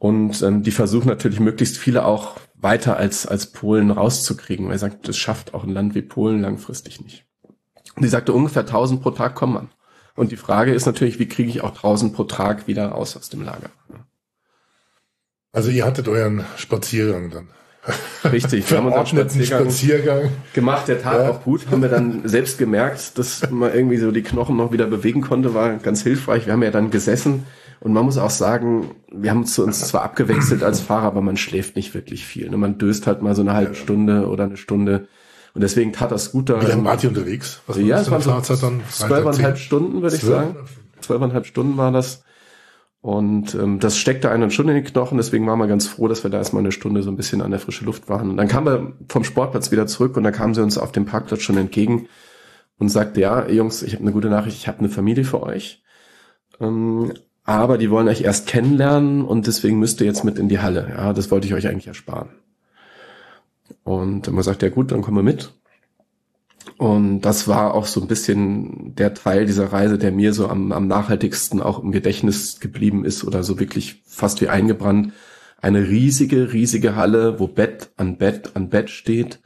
und ähm, die versuchen natürlich möglichst viele auch weiter als, als Polen rauszukriegen, weil er sagt, das schafft auch ein Land wie Polen langfristig nicht. Und die sagte, ungefähr 1000 pro Tag kommen man. Und die Frage ist natürlich, wie kriege ich auch 1000 pro Tag wieder raus aus dem Lager? Also ihr hattet euren Spaziergang dann. Richtig, wir haben unseren Spaziergang, Spaziergang, gemacht, der tat ja. auch gut, haben wir dann selbst gemerkt, dass man irgendwie so die Knochen noch wieder bewegen konnte, war ganz hilfreich. Wir haben ja dann gesessen und man muss auch sagen, wir haben uns zwar abgewechselt als Fahrer, aber man schläft nicht wirklich viel. Ne? Man döst halt mal so eine halbe Stunde oder eine Stunde. Und deswegen tat das gut da. Wie lange wart ihr unterwegs? Was ja, es waren so zwölfeinhalb Stunden, würde ich sagen. Zwölfeinhalb Stunden war das. Und ähm, das steckte einen schon in die Knochen, deswegen waren wir ganz froh, dass wir da erstmal eine Stunde so ein bisschen an der frischen Luft waren. Und dann kamen wir vom Sportplatz wieder zurück und da kamen sie uns auf dem Parkplatz schon entgegen und sagte, ja, Jungs, ich habe eine gute Nachricht, ich habe eine Familie für euch. Ähm, aber die wollen euch erst kennenlernen und deswegen müsst ihr jetzt mit in die Halle. Ja, das wollte ich euch eigentlich ersparen. Und man sagt, ja gut, dann kommen wir mit. Und das war auch so ein bisschen der Teil dieser Reise, der mir so am, am nachhaltigsten auch im Gedächtnis geblieben ist oder so wirklich fast wie eingebrannt. Eine riesige, riesige Halle, wo Bett an Bett an Bett steht,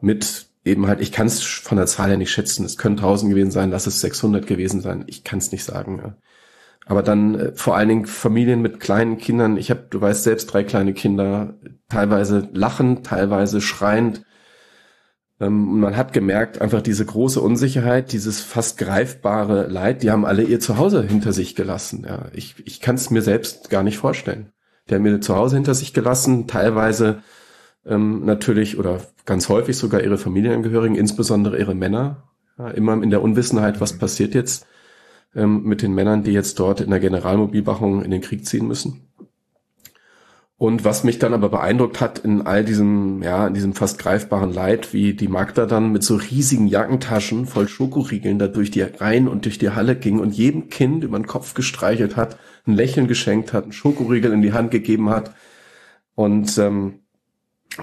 mit eben halt, ich kann es von der Zahl her nicht schätzen. Es können 1000 gewesen sein, lass es 600 gewesen sein. Ich kann es nicht sagen. Ja. Aber dann äh, vor allen Dingen Familien mit kleinen Kindern. Ich habe, du weißt selbst, drei kleine Kinder, teilweise lachend, teilweise schreiend. Ähm, man hat gemerkt, einfach diese große Unsicherheit, dieses fast greifbare Leid, die haben alle ihr Zuhause hinter sich gelassen. Ja, ich, ich kann es mir selbst gar nicht vorstellen. Die haben ihr Zuhause hinter sich gelassen, teilweise ähm, natürlich oder ganz häufig sogar ihre Familienangehörigen, insbesondere ihre Männer, ja, immer in der Unwissenheit, was passiert jetzt ähm, mit den Männern, die jetzt dort in der Generalmobilmachung in den Krieg ziehen müssen. Und was mich dann aber beeindruckt hat in all diesem, ja, in diesem fast greifbaren Leid, wie die Magda dann mit so riesigen Jackentaschen voll Schokoriegeln da durch die Reihen und durch die Halle ging und jedem Kind über den Kopf gestreichelt hat, ein Lächeln geschenkt hat, einen Schokoriegel in die Hand gegeben hat. Und ähm,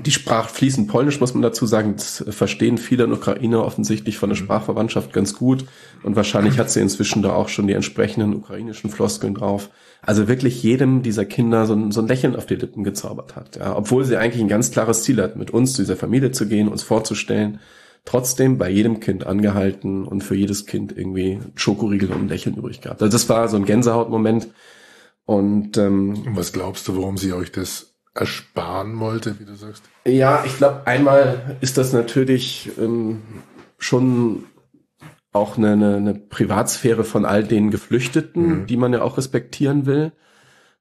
die sprach fließend Polnisch, muss man dazu sagen. Das verstehen viele in Ukraine offensichtlich von der mhm. Sprachverwandtschaft ganz gut. Und wahrscheinlich hat sie inzwischen da auch schon die entsprechenden ukrainischen Floskeln drauf. Also wirklich jedem dieser Kinder so ein, so ein Lächeln auf die Lippen gezaubert hat. Ja, obwohl sie eigentlich ein ganz klares Ziel hat, mit uns zu dieser Familie zu gehen, uns vorzustellen. Trotzdem bei jedem Kind angehalten und für jedes Kind irgendwie Schokoriegel und ein Lächeln übrig gehabt. Also das war so ein Gänsehautmoment. Und, ähm, und was glaubst du, warum sie euch das ersparen wollte, wie du sagst? Ja, ich glaube, einmal ist das natürlich ähm, schon auch eine, eine, eine Privatsphäre von all den Geflüchteten, mhm. die man ja auch respektieren will.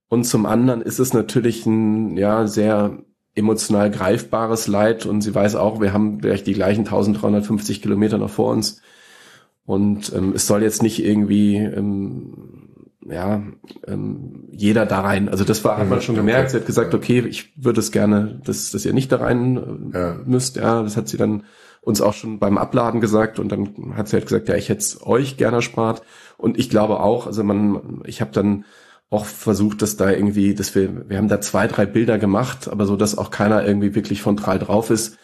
Und zum anderen ist es natürlich ein ja sehr emotional greifbares Leid und sie weiß auch, wir haben vielleicht die gleichen 1350 Kilometer noch vor uns. Und ähm, es soll jetzt nicht irgendwie ähm, ja, ähm, jeder da rein. Also das war, hat man schon gemerkt. Okay. Sie hat gesagt, okay, ich würde es gerne, dass, dass ihr nicht da rein äh, ja. müsst. Ja, das hat sie dann uns auch schon beim Abladen gesagt und dann hat sie halt gesagt, ja, ich hätte es euch gerne erspart. Und ich glaube auch, also man, ich habe dann auch versucht, dass da irgendwie, dass wir, wir haben da zwei, drei Bilder gemacht, aber so, dass auch keiner irgendwie wirklich frontal drauf ist.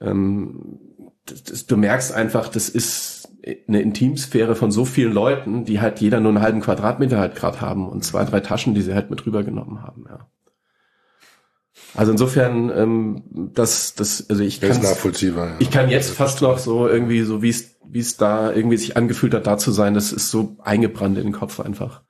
Ähm, das, das, du merkst einfach, das ist eine Intimsphäre von so vielen Leuten, die halt jeder nur einen halben Quadratmeter halt gerade haben und zwei, drei Taschen, die sie halt mit rübergenommen haben, ja. Also insofern, ähm, das, das, also ich kann nachvollziehbar. Ja. Ich kann jetzt fast noch so irgendwie, so wie es, wie es da irgendwie sich angefühlt hat, da zu sein, das ist so eingebrannt in den Kopf einfach.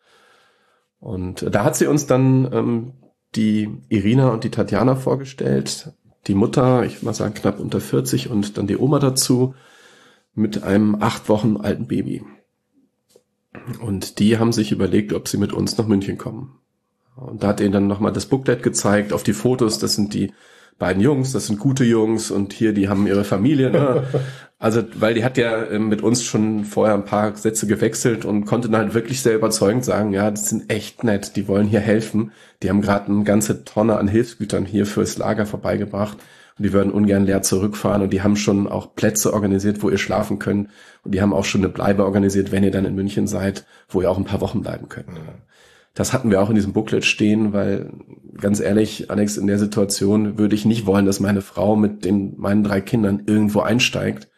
Und da hat sie uns dann ähm, die Irina und die Tatjana vorgestellt, die Mutter, ich würde mal sagen knapp unter 40 und dann die Oma dazu mit einem acht Wochen alten Baby. Und die haben sich überlegt, ob sie mit uns nach München kommen. Und da hat ihnen dann nochmal das Booklet gezeigt auf die Fotos. Das sind die beiden Jungs, das sind gute Jungs und hier, die haben ihre Familie. Ne? Also, weil die hat ja ähm, mit uns schon vorher ein paar Sätze gewechselt und konnte dann halt wirklich sehr überzeugend sagen, ja, die sind echt nett, die wollen hier helfen. Die haben gerade eine ganze Tonne an Hilfsgütern hier fürs Lager vorbeigebracht und die würden ungern leer zurückfahren und die haben schon auch Plätze organisiert, wo ihr schlafen könnt und die haben auch schon eine Bleibe organisiert, wenn ihr dann in München seid, wo ihr auch ein paar Wochen bleiben könnt. Mhm. Das hatten wir auch in diesem Booklet stehen, weil ganz ehrlich, Alex, in der Situation würde ich nicht wollen, dass meine Frau mit den meinen drei Kindern irgendwo einsteigt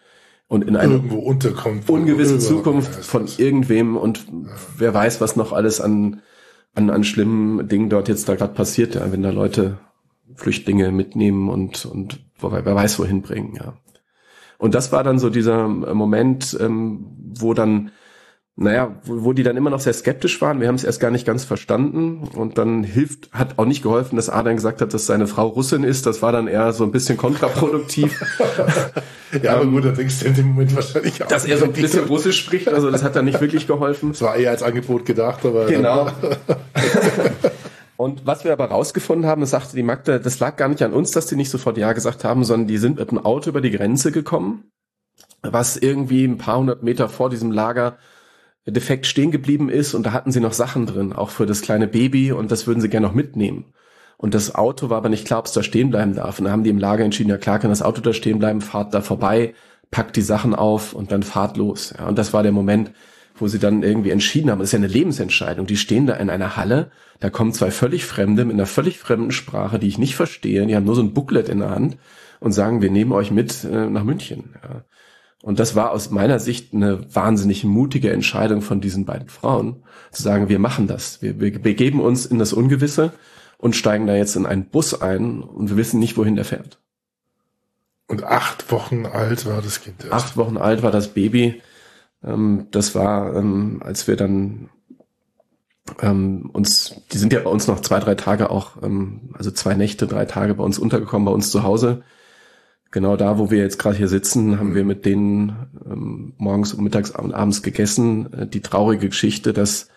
und in eine irgendwo unterkommt, ungewisse Zukunft von irgendwem und ja. wer weiß, was noch alles an an, an schlimmen Dingen dort jetzt da gerade passiert, ja, wenn da Leute Flüchtlinge mitnehmen und und wer weiß wohin bringen, ja. Und das war dann so dieser Moment, ähm, wo dann naja, wo, wo die dann immer noch sehr skeptisch waren. Wir haben es erst gar nicht ganz verstanden. Und dann hilft, hat auch nicht geholfen, dass Adrian gesagt hat, dass seine Frau Russin ist. Das war dann eher so ein bisschen kontraproduktiv. ja, aber gut, da denkst du in dem Moment wahrscheinlich auch. Dass er so ein bisschen Russisch spricht, also das hat dann nicht wirklich geholfen. Das war eher als Angebot gedacht, aber. Genau. Und was wir aber rausgefunden haben, das sagte die Magda, das lag gar nicht an uns, dass die nicht sofort Ja gesagt haben, sondern die sind mit dem Auto über die Grenze gekommen, was irgendwie ein paar hundert Meter vor diesem Lager defekt stehen geblieben ist und da hatten sie noch Sachen drin, auch für das kleine Baby und das würden sie gerne noch mitnehmen. Und das Auto war aber nicht klar, ob es da stehen bleiben darf. Und da haben die im Lager entschieden, ja klar kann das Auto da stehen bleiben, fahrt da vorbei, packt die Sachen auf und dann fahrt los. Ja, und das war der Moment, wo sie dann irgendwie entschieden haben, das ist ja eine Lebensentscheidung. Die stehen da in einer Halle, da kommen zwei völlig Fremde mit einer völlig fremden Sprache, die ich nicht verstehe, die haben nur so ein Booklet in der Hand und sagen, wir nehmen euch mit äh, nach München. Ja. Und das war aus meiner Sicht eine wahnsinnig mutige Entscheidung von diesen beiden Frauen, zu sagen, wir machen das. Wir, wir begeben uns in das Ungewisse und steigen da jetzt in einen Bus ein und wir wissen nicht, wohin der fährt. Und acht Wochen alt war das Kind. Erst. Acht Wochen alt war das Baby. Ähm, das war, ähm, als wir dann ähm, uns, die sind ja bei uns noch zwei, drei Tage auch, also zwei Nächte, drei Tage bei uns untergekommen, bei uns zu Hause genau da, wo wir jetzt gerade hier sitzen, haben wir mit denen ähm, morgens und mittags und abends gegessen. Äh, die traurige Geschichte, dass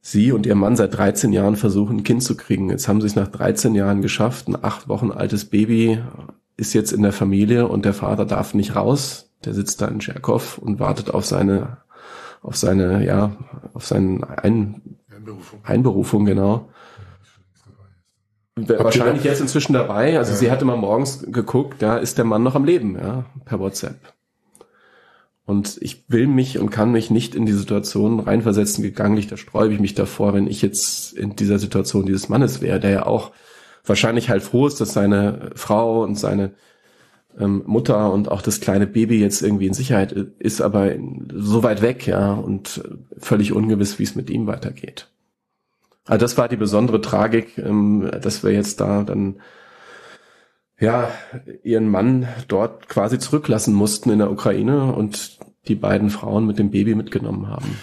sie und ihr Mann seit 13 Jahren versuchen, ein Kind zu kriegen. Jetzt haben sie es nach 13 Jahren geschafft. Ein acht Wochen altes Baby ist jetzt in der Familie und der Vater darf nicht raus. Der sitzt da in Tscherkow und wartet auf seine, auf seine, ja, auf seinen Ein Einberufung. Einberufung, genau. Wahrscheinlich jetzt inzwischen dabei. Also ja. sie hatte mal morgens geguckt, da ist der Mann noch am Leben, ja, per WhatsApp. Und ich will mich und kann mich nicht in die Situation reinversetzen, gegangen, da sträube ich mich davor, wenn ich jetzt in dieser Situation dieses Mannes wäre, der ja auch wahrscheinlich halt froh ist, dass seine Frau und seine ähm, Mutter und auch das kleine Baby jetzt irgendwie in Sicherheit ist, aber so weit weg, ja, und völlig ungewiss, wie es mit ihm weitergeht. Also das war die besondere Tragik, ähm, dass wir jetzt da dann ja ihren Mann dort quasi zurücklassen mussten in der Ukraine und die beiden Frauen mit dem Baby mitgenommen haben.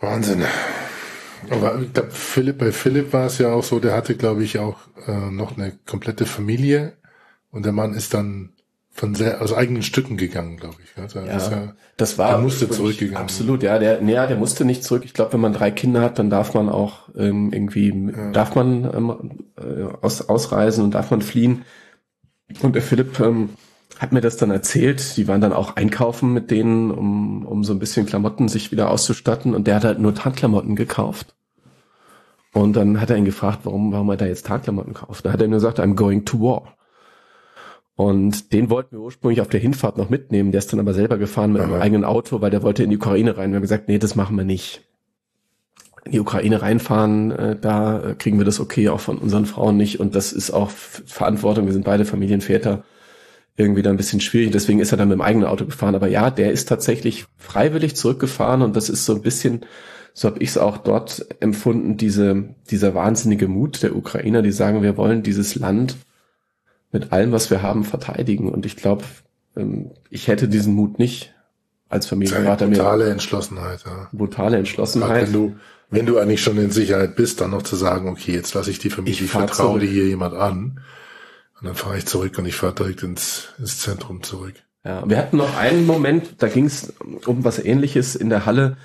Wahnsinn. Aber ich glaub, Philipp, bei Philipp war es ja auch so, der hatte, glaube ich, auch äh, noch eine komplette Familie und der Mann ist dann von sehr, aus eigenen Stücken gegangen, glaube ich. Also ja, ja, das war. Der musste zurückgegangen. Absolut, ja. Der, nee, der musste nicht zurück. Ich glaube, wenn man drei Kinder hat, dann darf man auch ähm, irgendwie, ja. darf man ähm, äh, aus, ausreisen und darf man fliehen. Und der Philipp ähm, hat mir das dann erzählt. Die waren dann auch einkaufen mit denen, um, um so ein bisschen Klamotten sich wieder auszustatten. Und der hat halt nur Tarnklamotten gekauft. Und dann hat er ihn gefragt, warum, warum er da jetzt Tarnklamotten kauft. Da hat er nur gesagt, I'm going to war. Und den wollten wir ursprünglich auf der Hinfahrt noch mitnehmen. Der ist dann aber selber gefahren mit einem eigenen Auto, weil der wollte in die Ukraine rein. Wir haben gesagt, nee, das machen wir nicht. In die Ukraine reinfahren, äh, da äh, kriegen wir das okay auch von unseren Frauen nicht. Und das ist auch Verantwortung. Wir sind beide Familienväter irgendwie da ein bisschen schwierig. Deswegen ist er dann mit dem eigenen Auto gefahren. Aber ja, der ist tatsächlich freiwillig zurückgefahren und das ist so ein bisschen, so habe ich es auch dort empfunden, diese, dieser wahnsinnige Mut der Ukrainer, die sagen, wir wollen dieses Land mit allem, was wir haben, verteidigen. Und ich glaube, ähm, ich hätte diesen Mut nicht als Familienvater. Brutale Entschlossenheit, ja. Brutale Entschlossenheit. Wenn du, wenn du eigentlich schon in Sicherheit bist, dann noch zu sagen, okay, jetzt lasse ich die Familie, ich, ich vertraue dir hier jemand an und dann fahre ich zurück und ich fahre direkt ins, ins Zentrum zurück. Ja, wir hatten noch einen Moment, da ging es um was ähnliches in der Halle.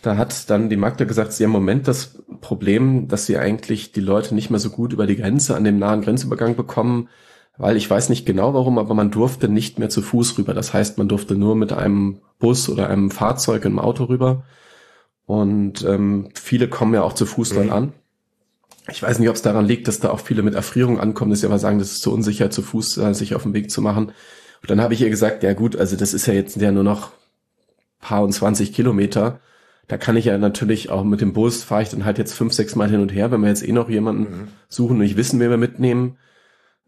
Da hat dann die Magda gesagt, sie haben im Moment das Problem, dass sie eigentlich die Leute nicht mehr so gut über die Grenze an dem nahen Grenzübergang bekommen, weil ich weiß nicht genau warum, aber man durfte nicht mehr zu Fuß rüber. Das heißt, man durfte nur mit einem Bus oder einem Fahrzeug, einem Auto rüber. Und ähm, viele kommen ja auch zu Fuß mhm. dann an. Ich weiß nicht, ob es daran liegt, dass da auch viele mit Erfrierung ankommen, dass sie aber sagen, das ist zu unsicher, zu Fuß äh, sich auf den Weg zu machen. Und dann habe ich ihr gesagt, ja gut, also das ist ja jetzt ja nur noch paar und 20 Kilometer. Da kann ich ja natürlich auch mit dem Bus fahre ich dann halt jetzt fünf, sechs Mal hin und her, wenn wir jetzt eh noch jemanden mhm. suchen und nicht wissen, wen wir mitnehmen,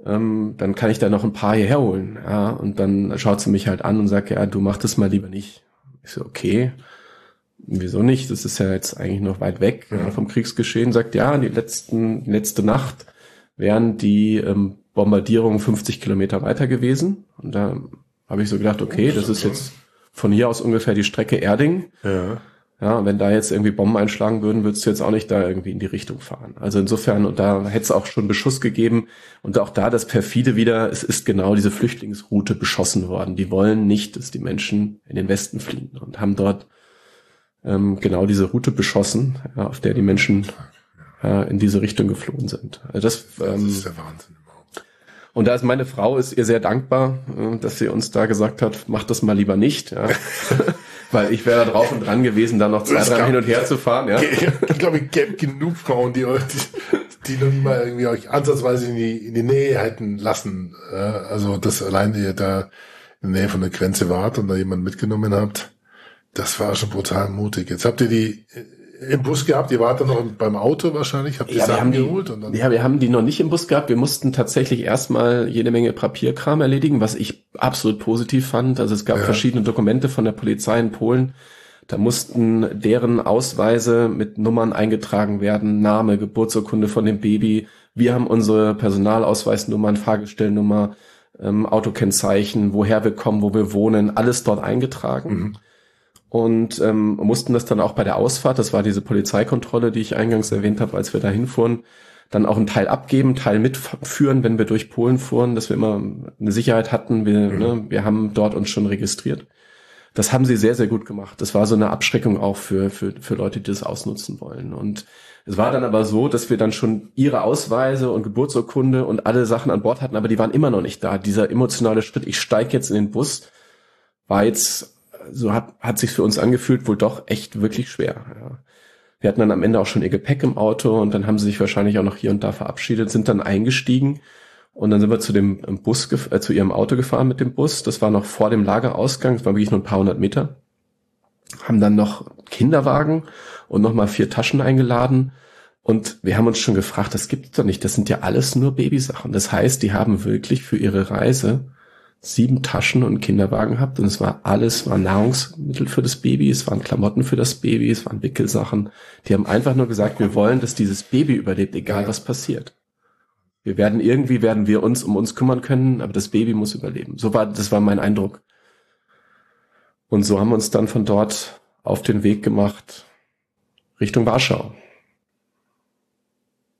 ähm, dann kann ich da noch ein paar hierher holen. Ja, und dann schaut sie mich halt an und sagt, ja, du mach das mal lieber nicht. Ich so, okay wieso nicht? Das ist ja jetzt eigentlich noch weit weg mhm. vom Kriegsgeschehen. Sagt, ja, die letzten, die letzte Nacht wären die ähm, Bombardierungen 50 Kilometer weiter gewesen. Und da habe ich so gedacht, okay, das ist jetzt von hier aus ungefähr die Strecke Erding. Ja. Ja, wenn da jetzt irgendwie Bomben einschlagen würden, würdest du jetzt auch nicht da irgendwie in die Richtung fahren. Also insofern, und da hätte es auch schon Beschuss gegeben. Und auch da das perfide wieder, es ist genau diese Flüchtlingsroute beschossen worden. Die wollen nicht, dass die Menschen in den Westen fliehen und haben dort ähm, genau diese Route beschossen, ja, auf der die Menschen äh, in diese Richtung geflohen sind. Also das, ähm, das ist der Wahnsinn. Und da ist meine Frau ist ihr sehr dankbar, äh, dass sie uns da gesagt hat, mach das mal lieber nicht. Ja. Weil ich wäre da drauf und dran gewesen, da noch zwei, drei hin und her zu fahren. Ja. Ich glaube, ich gäbe genug Frauen, die euch, die, die noch mal irgendwie euch ansatzweise in die, in die Nähe hätten lassen. Also, dass allein ihr da in der Nähe von der Grenze wart und da jemanden mitgenommen habt. Das war schon brutal mutig. Jetzt habt ihr die im Bus gehabt, ihr wart dann noch beim Auto wahrscheinlich, habt ihr ja, Sachen geholt? Und dann ja, wir haben die noch nicht im Bus gehabt. Wir mussten tatsächlich erstmal jede Menge Papierkram erledigen, was ich absolut positiv fand. Also es gab ja. verschiedene Dokumente von der Polizei in Polen. Da mussten deren Ausweise mit Nummern eingetragen werden, Name, Geburtsurkunde von dem Baby. Wir haben unsere Personalausweisnummern, Fahrgestellnummer, ähm, Autokennzeichen, woher wir kommen, wo wir wohnen, alles dort eingetragen. Mhm und ähm, mussten das dann auch bei der Ausfahrt, das war diese Polizeikontrolle, die ich eingangs erwähnt habe, als wir da hinfuhren, dann auch einen Teil abgeben, Teil mitführen, wenn wir durch Polen fuhren, dass wir immer eine Sicherheit hatten. Wir, mhm. ne, wir haben dort uns schon registriert. Das haben sie sehr, sehr gut gemacht. Das war so eine Abschreckung auch für, für, für Leute, die das ausnutzen wollen. Und es war dann aber so, dass wir dann schon ihre Ausweise und Geburtsurkunde und alle Sachen an Bord hatten, aber die waren immer noch nicht da. Dieser emotionale Schritt, ich steige jetzt in den Bus, war jetzt so hat, hat sich für uns angefühlt, wohl doch echt wirklich schwer. Ja. Wir hatten dann am Ende auch schon ihr Gepäck im Auto und dann haben sie sich wahrscheinlich auch noch hier und da verabschiedet, sind dann eingestiegen und dann sind wir zu dem Bus, äh, zu ihrem Auto gefahren mit dem Bus. Das war noch vor dem Lagerausgang, das war wirklich nur ein paar hundert Meter. Haben dann noch Kinderwagen und nochmal vier Taschen eingeladen. Und wir haben uns schon gefragt, das gibt's doch nicht. Das sind ja alles nur Babysachen. Das heißt, die haben wirklich für ihre Reise sieben Taschen und einen Kinderwagen habt und es war alles, war Nahrungsmittel für das Baby, es waren Klamotten für das Baby, es waren Wickelsachen. Die haben einfach nur gesagt, wir wollen, dass dieses Baby überlebt, egal was passiert. Wir werden irgendwie, werden wir uns um uns kümmern können, aber das Baby muss überleben. So war, das war mein Eindruck. Und so haben wir uns dann von dort auf den Weg gemacht Richtung Warschau.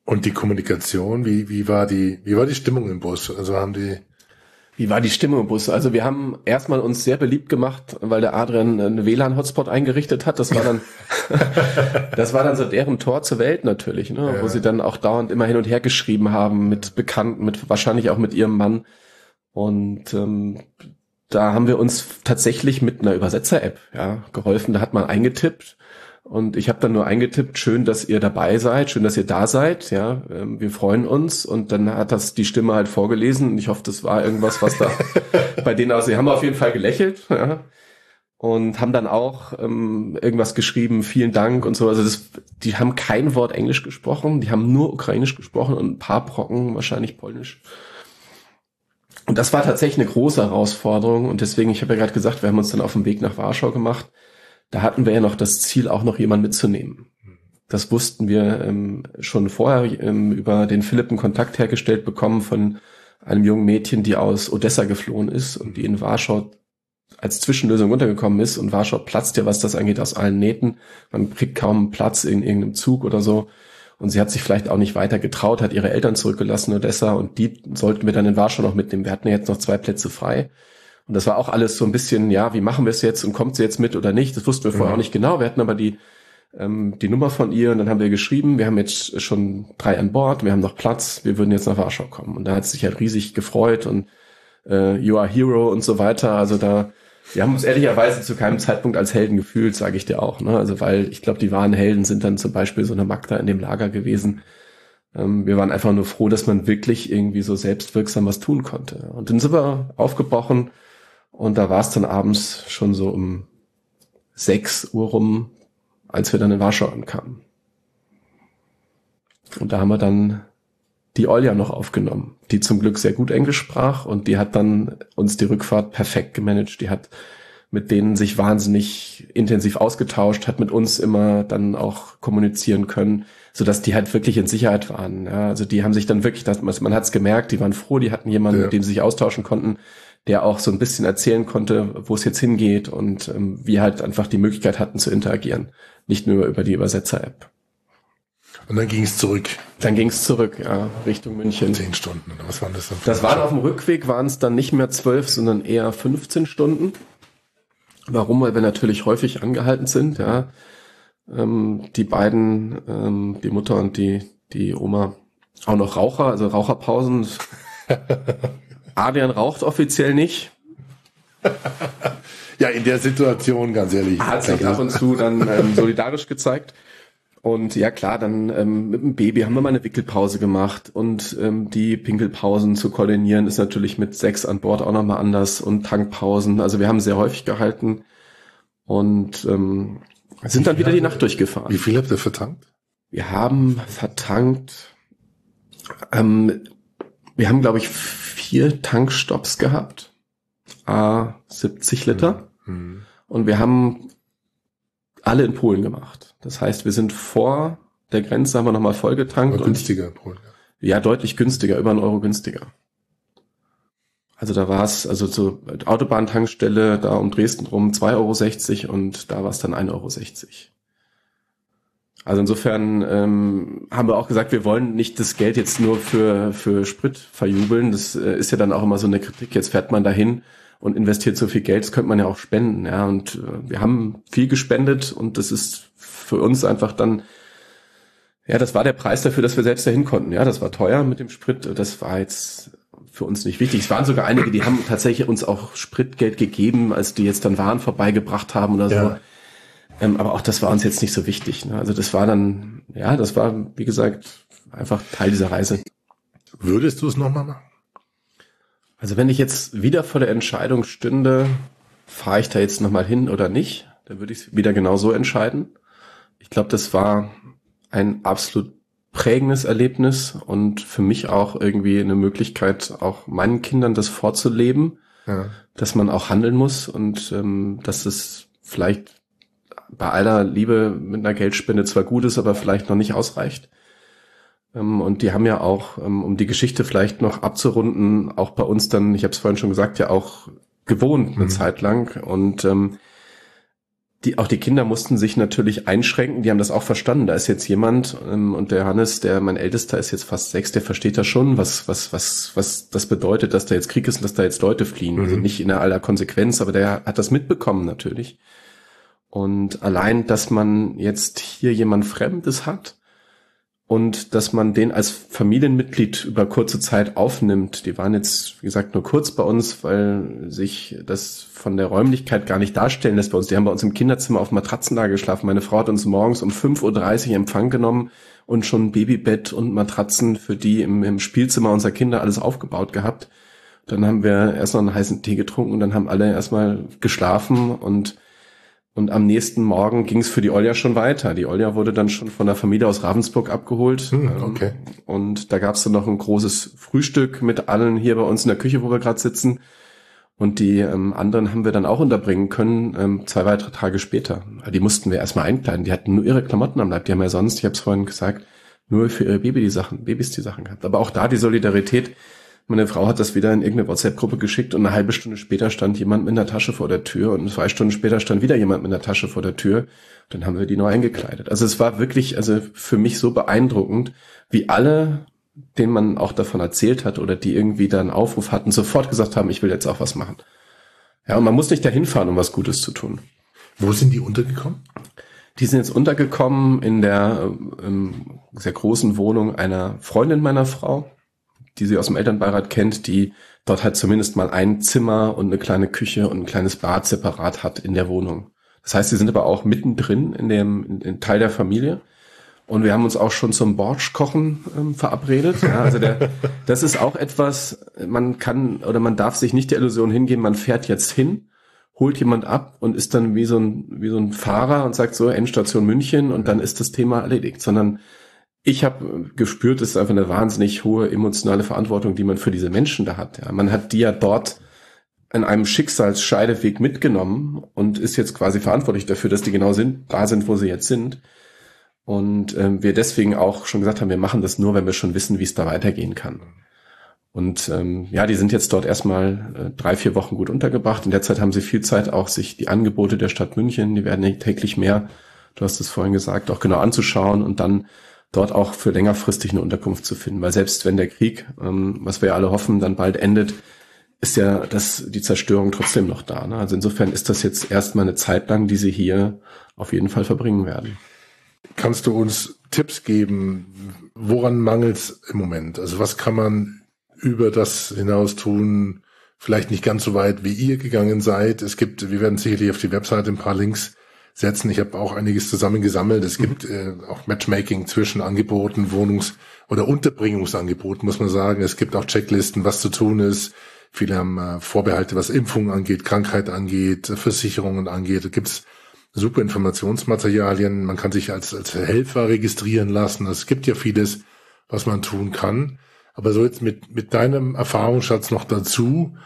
Und die Kommunikation, wie, wie war die, wie war die Stimmung im Bus? Also haben die, wie war die Stimmung im Bus? Also wir haben erstmal uns sehr beliebt gemacht, weil der Adrian einen WLAN-Hotspot eingerichtet hat. Das war dann, das war dann so deren Tor zur Welt natürlich, ne? Ja. wo sie dann auch dauernd immer hin und her geschrieben haben mit Bekannten, mit wahrscheinlich auch mit ihrem Mann. Und ähm, da haben wir uns tatsächlich mit einer Übersetzer-App ja, geholfen. Da hat man eingetippt Und ich habe dann nur eingetippt, schön, dass ihr dabei seid, schön, dass ihr da seid, ja, ähm, wir freuen uns. Und dann hat das die Stimme halt vorgelesen. Und ich hoffe, das war irgendwas, was da bei denen aus. Sie haben auf jeden Fall gelächelt, ja. Und haben dann auch ähm, irgendwas geschrieben, vielen Dank und so. Also das, die haben kein Wort Englisch gesprochen, die haben nur Ukrainisch gesprochen und ein paar Brocken wahrscheinlich Polnisch. Und das war tatsächlich eine große Herausforderung. Und deswegen, ich habe ja gerade gesagt, wir haben uns dann auf den Weg nach Warschau gemacht da hatten wir ja noch das Ziel, auch noch jemanden mitzunehmen. Das wussten wir ähm, schon vorher ähm, über den Philipp einen Kontakt hergestellt bekommen von einem jungen Mädchen, die aus Odessa geflohen ist und die in Warschau als Zwischenlösung untergekommen ist und Warschau platzt ja, was das angeht, aus allen Nähten. Man kriegt kaum Platz in irgendeinem Zug oder so. Und sie hat sich vielleicht auch nicht weiter getraut, hat ihre Eltern zurückgelassen, Odessa, und die sollten wir dann in Warschau noch mitnehmen. Wir hatten ja jetzt noch zwei Plätze frei. Und das war auch alles so ein bisschen, ja, wie machen wir es jetzt und kommt sie jetzt mit oder nicht? Das wussten wir vorher mhm. auch nicht genau. Wir hatten aber die, ähm, die Nummer von ihr und dann haben wir geschrieben, wir haben jetzt schon drei an Bord, wir haben noch Platz, wir würden jetzt nach Warschau kommen. Und da hat sie sich halt riesig gefreut und äh, You are Hero und so weiter. Also da, wir haben uns ehrlicherweise zu keinem Zeitpunkt als Helden gefühlt, sage ich dir auch. Ne? Also weil ich glaube, die wahren Helden sind dann zum Beispiel so eine Magda in dem Lager gewesen. Ähm, wir waren einfach nur froh, dass man wirklich irgendwie so selbstwirksam was tun konnte. Und dann sind wir aufgebrochen und da war es dann abends schon so um sechs Uhr rum, als wir dann in Warschau ankamen. Und da haben wir dann die Olja noch aufgenommen, die zum Glück sehr gut Englisch sprach und die hat dann uns die Rückfahrt perfekt gemanagt. Die hat mit denen sich wahnsinnig intensiv ausgetauscht, hat mit uns immer dann auch kommunizieren können, so dass die halt wirklich in Sicherheit waren. Ja, also die haben sich dann wirklich, das, man hat es gemerkt, die waren froh, die hatten jemanden, ja. mit dem sie sich austauschen konnten, der auch so ein bisschen erzählen konnte, wo es jetzt hingeht und ähm, wir halt einfach die Möglichkeit hatten zu interagieren, nicht nur über die Übersetzer-App. Und dann ging es zurück. Dann ging es zurück, ja, Richtung München. Zehn Stunden, oder was waren das dann? Das waren auf dem Rückweg, waren es dann nicht mehr zwölf, sondern eher 15 Stunden. Warum? Weil wir natürlich häufig angehalten sind, ja. Ähm, die beiden, ähm, die Mutter und die, die Oma, auch noch Raucher, also Raucherpausen. Adrian raucht offiziell nicht. ja, in der Situation, ganz ehrlich. Hat sich ab und zu dann ähm, solidarisch gezeigt. Und ja klar, dann ähm, mit dem Baby haben wir mal eine Wickelpause gemacht und ähm, die Pinkelpausen zu koordinieren ist natürlich mit sechs an Bord auch nochmal anders und Tankpausen. Also wir haben sehr häufig gehalten und ähm, sind dann wieder die Nacht durchgefahren. Wie viel habt ihr vertankt? Wir haben vertankt, ähm, wir haben glaube ich vier Tankstops gehabt, a 70 Liter. Mhm. Und wir haben alle in Polen gemacht. Das heißt, wir sind vor der Grenze, haben wir nochmal vollgetankt. günstiger Polen. Ja, deutlich günstiger, über einen Euro günstiger. Also da war es, also zur Autobahntankstelle da um Dresden rum 2,60 Euro und da war es dann 1,60 Euro. Also insofern ähm, haben wir auch gesagt, wir wollen nicht das Geld jetzt nur für, für Sprit verjubeln. Das äh, ist ja dann auch immer so eine Kritik. Jetzt fährt man dahin und investiert so viel Geld, das könnte man ja auch spenden. Ja, und äh, wir haben viel gespendet und das ist für uns einfach dann, ja, das war der Preis dafür, dass wir selbst dahin konnten. Ja, das war teuer mit dem Sprit. Das war jetzt für uns nicht wichtig. Es waren sogar einige, die haben tatsächlich uns auch Spritgeld gegeben, als die jetzt dann Waren vorbeigebracht haben oder ja. so. Ähm, aber auch das war uns jetzt nicht so wichtig. Ne? Also das war dann, ja, das war, wie gesagt, einfach Teil dieser Reise. Würdest du es nochmal machen? Also wenn ich jetzt wieder vor der Entscheidung stünde, fahre ich da jetzt nochmal hin oder nicht, dann würde ich es wieder genau so entscheiden. Ich glaube, das war ein absolut prägendes Erlebnis und für mich auch irgendwie eine Möglichkeit, auch meinen Kindern das vorzuleben, ja. dass man auch handeln muss und ähm, dass es vielleicht bei aller Liebe mit einer Geldspende zwar gut ist, aber vielleicht noch nicht ausreicht. Ähm, und die haben ja auch, ähm, um die Geschichte vielleicht noch abzurunden, auch bei uns dann, ich habe es vorhin schon gesagt, ja auch gewohnt eine mhm. Zeit lang. Und ähm, die, auch die Kinder mussten sich natürlich einschränken, die haben das auch verstanden. Da ist jetzt jemand, ähm, und der Hannes, der mein Ältester ist jetzt fast sechs, der versteht das schon, was, was, was, was das bedeutet, dass da jetzt Krieg ist und dass da jetzt Leute fliehen. Mhm. Also nicht in aller Konsequenz, aber der hat das mitbekommen natürlich. Und allein, dass man jetzt hier jemand Fremdes hat und dass man den als Familienmitglied über kurze Zeit aufnimmt. Die waren jetzt, wie gesagt, nur kurz bei uns, weil sich das von der Räumlichkeit gar nicht darstellen lässt bei uns. Die haben bei uns im Kinderzimmer auf Matratzenlage geschlafen. Meine Frau hat uns morgens um 5.30 Uhr Empfang genommen und schon Babybett und Matratzen für die im, im Spielzimmer unserer Kinder alles aufgebaut gehabt. Dann haben wir erst noch einen heißen Tee getrunken und dann haben alle erstmal geschlafen und und am nächsten Morgen ging es für die Olja schon weiter. Die Olja wurde dann schon von der Familie aus Ravensburg abgeholt. Hm, ähm, okay. Und da gab es dann noch ein großes Frühstück mit allen hier bei uns in der Küche, wo wir gerade sitzen. Und die ähm, anderen haben wir dann auch unterbringen können, ähm, zwei weitere Tage später. Die mussten wir erstmal einkleiden. Die hatten nur ihre Klamotten am Leib. Die haben ja sonst, ich habe es vorhin gesagt, nur für ihre Baby die Sachen, Babys die Sachen gehabt. Aber auch da die Solidarität, meine Frau hat das wieder in irgendeine WhatsApp-Gruppe geschickt und eine halbe Stunde später stand jemand mit einer Tasche vor der Tür und zwei Stunden später stand wieder jemand mit einer Tasche vor der Tür. Dann haben wir die neu eingekleidet. Also es war wirklich, also für mich so beeindruckend, wie alle, denen man auch davon erzählt hat oder die irgendwie da einen Aufruf hatten, sofort gesagt haben, ich will jetzt auch was machen. Ja, und man muss nicht dahin fahren, um was Gutes zu tun. Wo sind die untergekommen? Die sind jetzt untergekommen in der ähm, sehr großen Wohnung einer Freundin meiner Frau die sie aus dem Elternbeirat kennt, die dort halt zumindest mal ein Zimmer und eine kleine Küche und ein kleines Bad separat hat in der Wohnung. Das heißt, sie sind aber auch mittendrin in dem in, in Teil der Familie. Und wir haben uns auch schon zum Borsch-Kochen ähm, verabredet. Ja, also der, das ist auch etwas, man kann oder man darf sich nicht der Illusion hingeben, man fährt jetzt hin, holt jemand ab und ist dann wie so ein, wie so ein Fahrer und sagt so, Endstation München und dann ist das Thema erledigt. Sondern ich habe gespürt, es ist einfach eine wahnsinnig hohe emotionale Verantwortung, die man für diese Menschen da hat. Ja. Man hat die ja dort an einem Schicksalsscheideweg mitgenommen und ist jetzt quasi verantwortlich dafür, dass die genau sind, da sind, wo sie jetzt sind. Und ähm, wir deswegen auch schon gesagt haben, wir machen das nur, wenn wir schon wissen, wie es da weitergehen kann. Und ähm, ja, die sind jetzt dort erstmal äh, drei, vier Wochen gut untergebracht. In der Zeit haben sie viel Zeit, auch sich die Angebote der Stadt München, die werden täglich mehr, du hast es vorhin gesagt, auch genau anzuschauen und dann dort auch für längerfristig eine Unterkunft zu finden. Weil selbst wenn der Krieg, ähm, was wir ja alle hoffen, dann bald endet, ist ja das, die Zerstörung trotzdem noch da. Ne? Also insofern ist das jetzt erstmal eine Zeit lang, die sie hier auf jeden Fall verbringen werden. Kannst du uns Tipps geben, woran mangelt es im Moment? Also was kann man über das hinaus tun, vielleicht nicht ganz so weit, wie ihr gegangen seid. Es gibt, wir werden sicherlich auf die Webseite ein paar Links setzen. Ich habe auch einiges zusammengesammelt. Es gibt äh, auch Matchmaking zwischen Angeboten, Wohnungs- oder Unterbringungsangeboten, muss man sagen. Es gibt auch Checklisten, was zu tun ist. Viele haben äh, Vorbehalte, was Impfungen angeht, Krankheit angeht, Versicherungen angeht. Da gibt's super Informationsmaterialien. Man kann sich als, als Helfer registrieren lassen. Es gibt ja vieles, was man tun kann. Aber so jetzt mit, mit deinem Erfahrungsschatz noch dazu,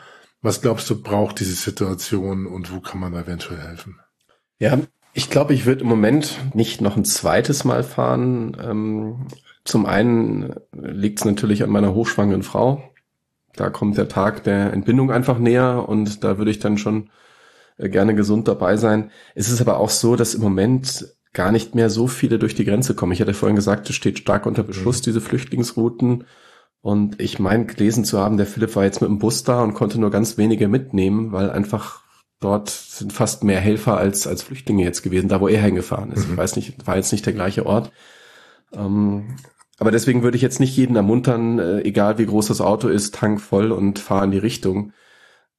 was glaubst du, braucht diese Situation und wo kann man eventuell helfen? Ja, ich glaube, ich würde im Moment nicht noch ein zweites Mal fahren. Ähm, zum einen liegt es natürlich an meiner hochschwangeren Frau. Da kommt der Tag der Entbindung einfach näher und da würde ich dann schon äh, gerne gesund dabei sein. Es ist aber auch so, dass im Moment gar nicht mehr so viele durch die Grenze kommen. Ich hatte vorhin gesagt, es steht stark unter Beschuss, mhm. diese Flüchtlingsrouten. Und ich meine gelesen zu haben, der Philipp war jetzt mit dem Bus da und konnte nur ganz wenige mitnehmen, weil einfach dort sind fast mehr Helfer als, als Flüchtlinge jetzt gewesen, da wo er hingefahren ist. Mhm. Ich weiß nicht, war jetzt nicht der gleiche Ort. Ähm, aber deswegen würde ich jetzt nicht jeden ermuntern, äh, egal wie groß das Auto ist, tank voll und fahr in die Richtung.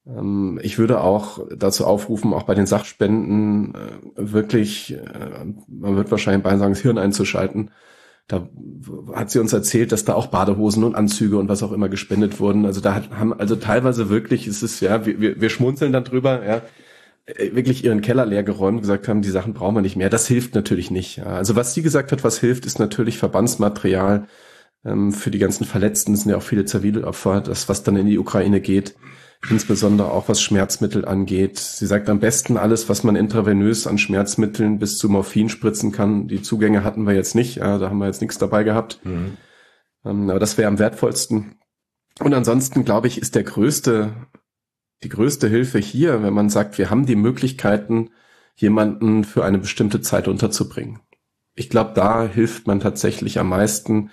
Ähm, ich würde auch dazu aufrufen, auch bei den Sachspenden äh, wirklich, äh, man wird wahrscheinlich beinahe sagen, das Hirn einzuschalten da hat sie uns erzählt, dass da auch Badehosen und Anzüge und was auch immer gespendet wurden. Also da hat, haben also teilweise wirklich, ist es ja, wir, wir schmunzeln dann drüber, ja, äh, wirklich ihren Keller leer geräumt, gesagt haben, die Sachen brauchen wir nicht mehr. Das hilft natürlich nicht. Ja. Also was sie gesagt hat, was hilft, ist natürlich Verbandsmaterial ähm, für die ganzen Verletzten. Es sind ja auch viele Zivilopfer, das was dann in die Ukraine geht insbesondere auch was Schmerzmittel angeht. Sie sagt am besten alles, was man intravenös an Schmerzmitteln bis zu Morphin spritzen kann. Die Zugänge hatten wir jetzt nicht, ja, da haben wir jetzt nichts dabei gehabt. Mhm. Ähm, aber das wäre am wertvollsten. Und ansonsten, glaube ich, ist der größte, die größte Hilfe hier, wenn man sagt, wir haben die Möglichkeiten, jemanden für eine bestimmte Zeit unterzubringen. Ich glaube, da hilft man tatsächlich am meisten,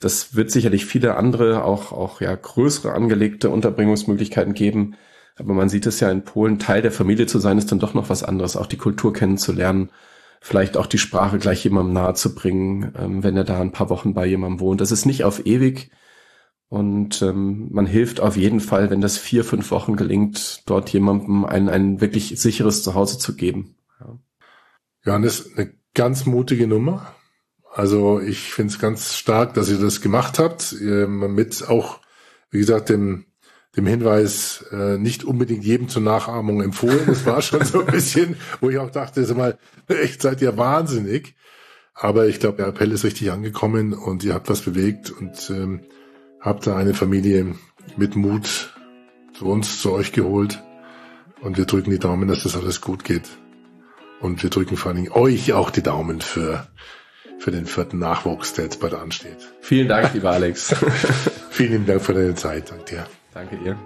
das wird sicherlich viele andere, auch, auch ja größere angelegte Unterbringungsmöglichkeiten geben. Aber man sieht es ja in Polen, Teil der Familie zu sein, ist dann doch noch was anderes, auch die Kultur kennenzulernen, vielleicht auch die Sprache gleich jemandem nahe zu bringen, ähm, wenn er da ein paar Wochen bei jemandem wohnt. Das ist nicht auf ewig. Und ähm, man hilft auf jeden Fall, wenn das vier, fünf Wochen gelingt, dort jemandem ein, ein wirklich sicheres Zuhause zu geben. Ja. Johannes, eine ganz mutige Nummer. Also ich finde es ganz stark, dass ihr das gemacht habt, mit auch, wie gesagt, dem, dem Hinweis, äh, nicht unbedingt jedem zur Nachahmung empfohlen. Das war schon so ein bisschen, wo ich auch dachte, sag mal, echt seid ihr wahnsinnig. Aber ich glaube, der Appell ist richtig angekommen und ihr habt was bewegt und ähm, habt da eine Familie mit Mut zu uns, zu euch geholt. Und wir drücken die Daumen, dass das alles gut geht. Und wir drücken vor allen Dingen euch auch die Daumen für, für den vierten Nachwuchs, der jetzt bald ansteht. Vielen Dank, lieber Alex. Vielen Dank für deine Zeit. Danke dir. Danke dir.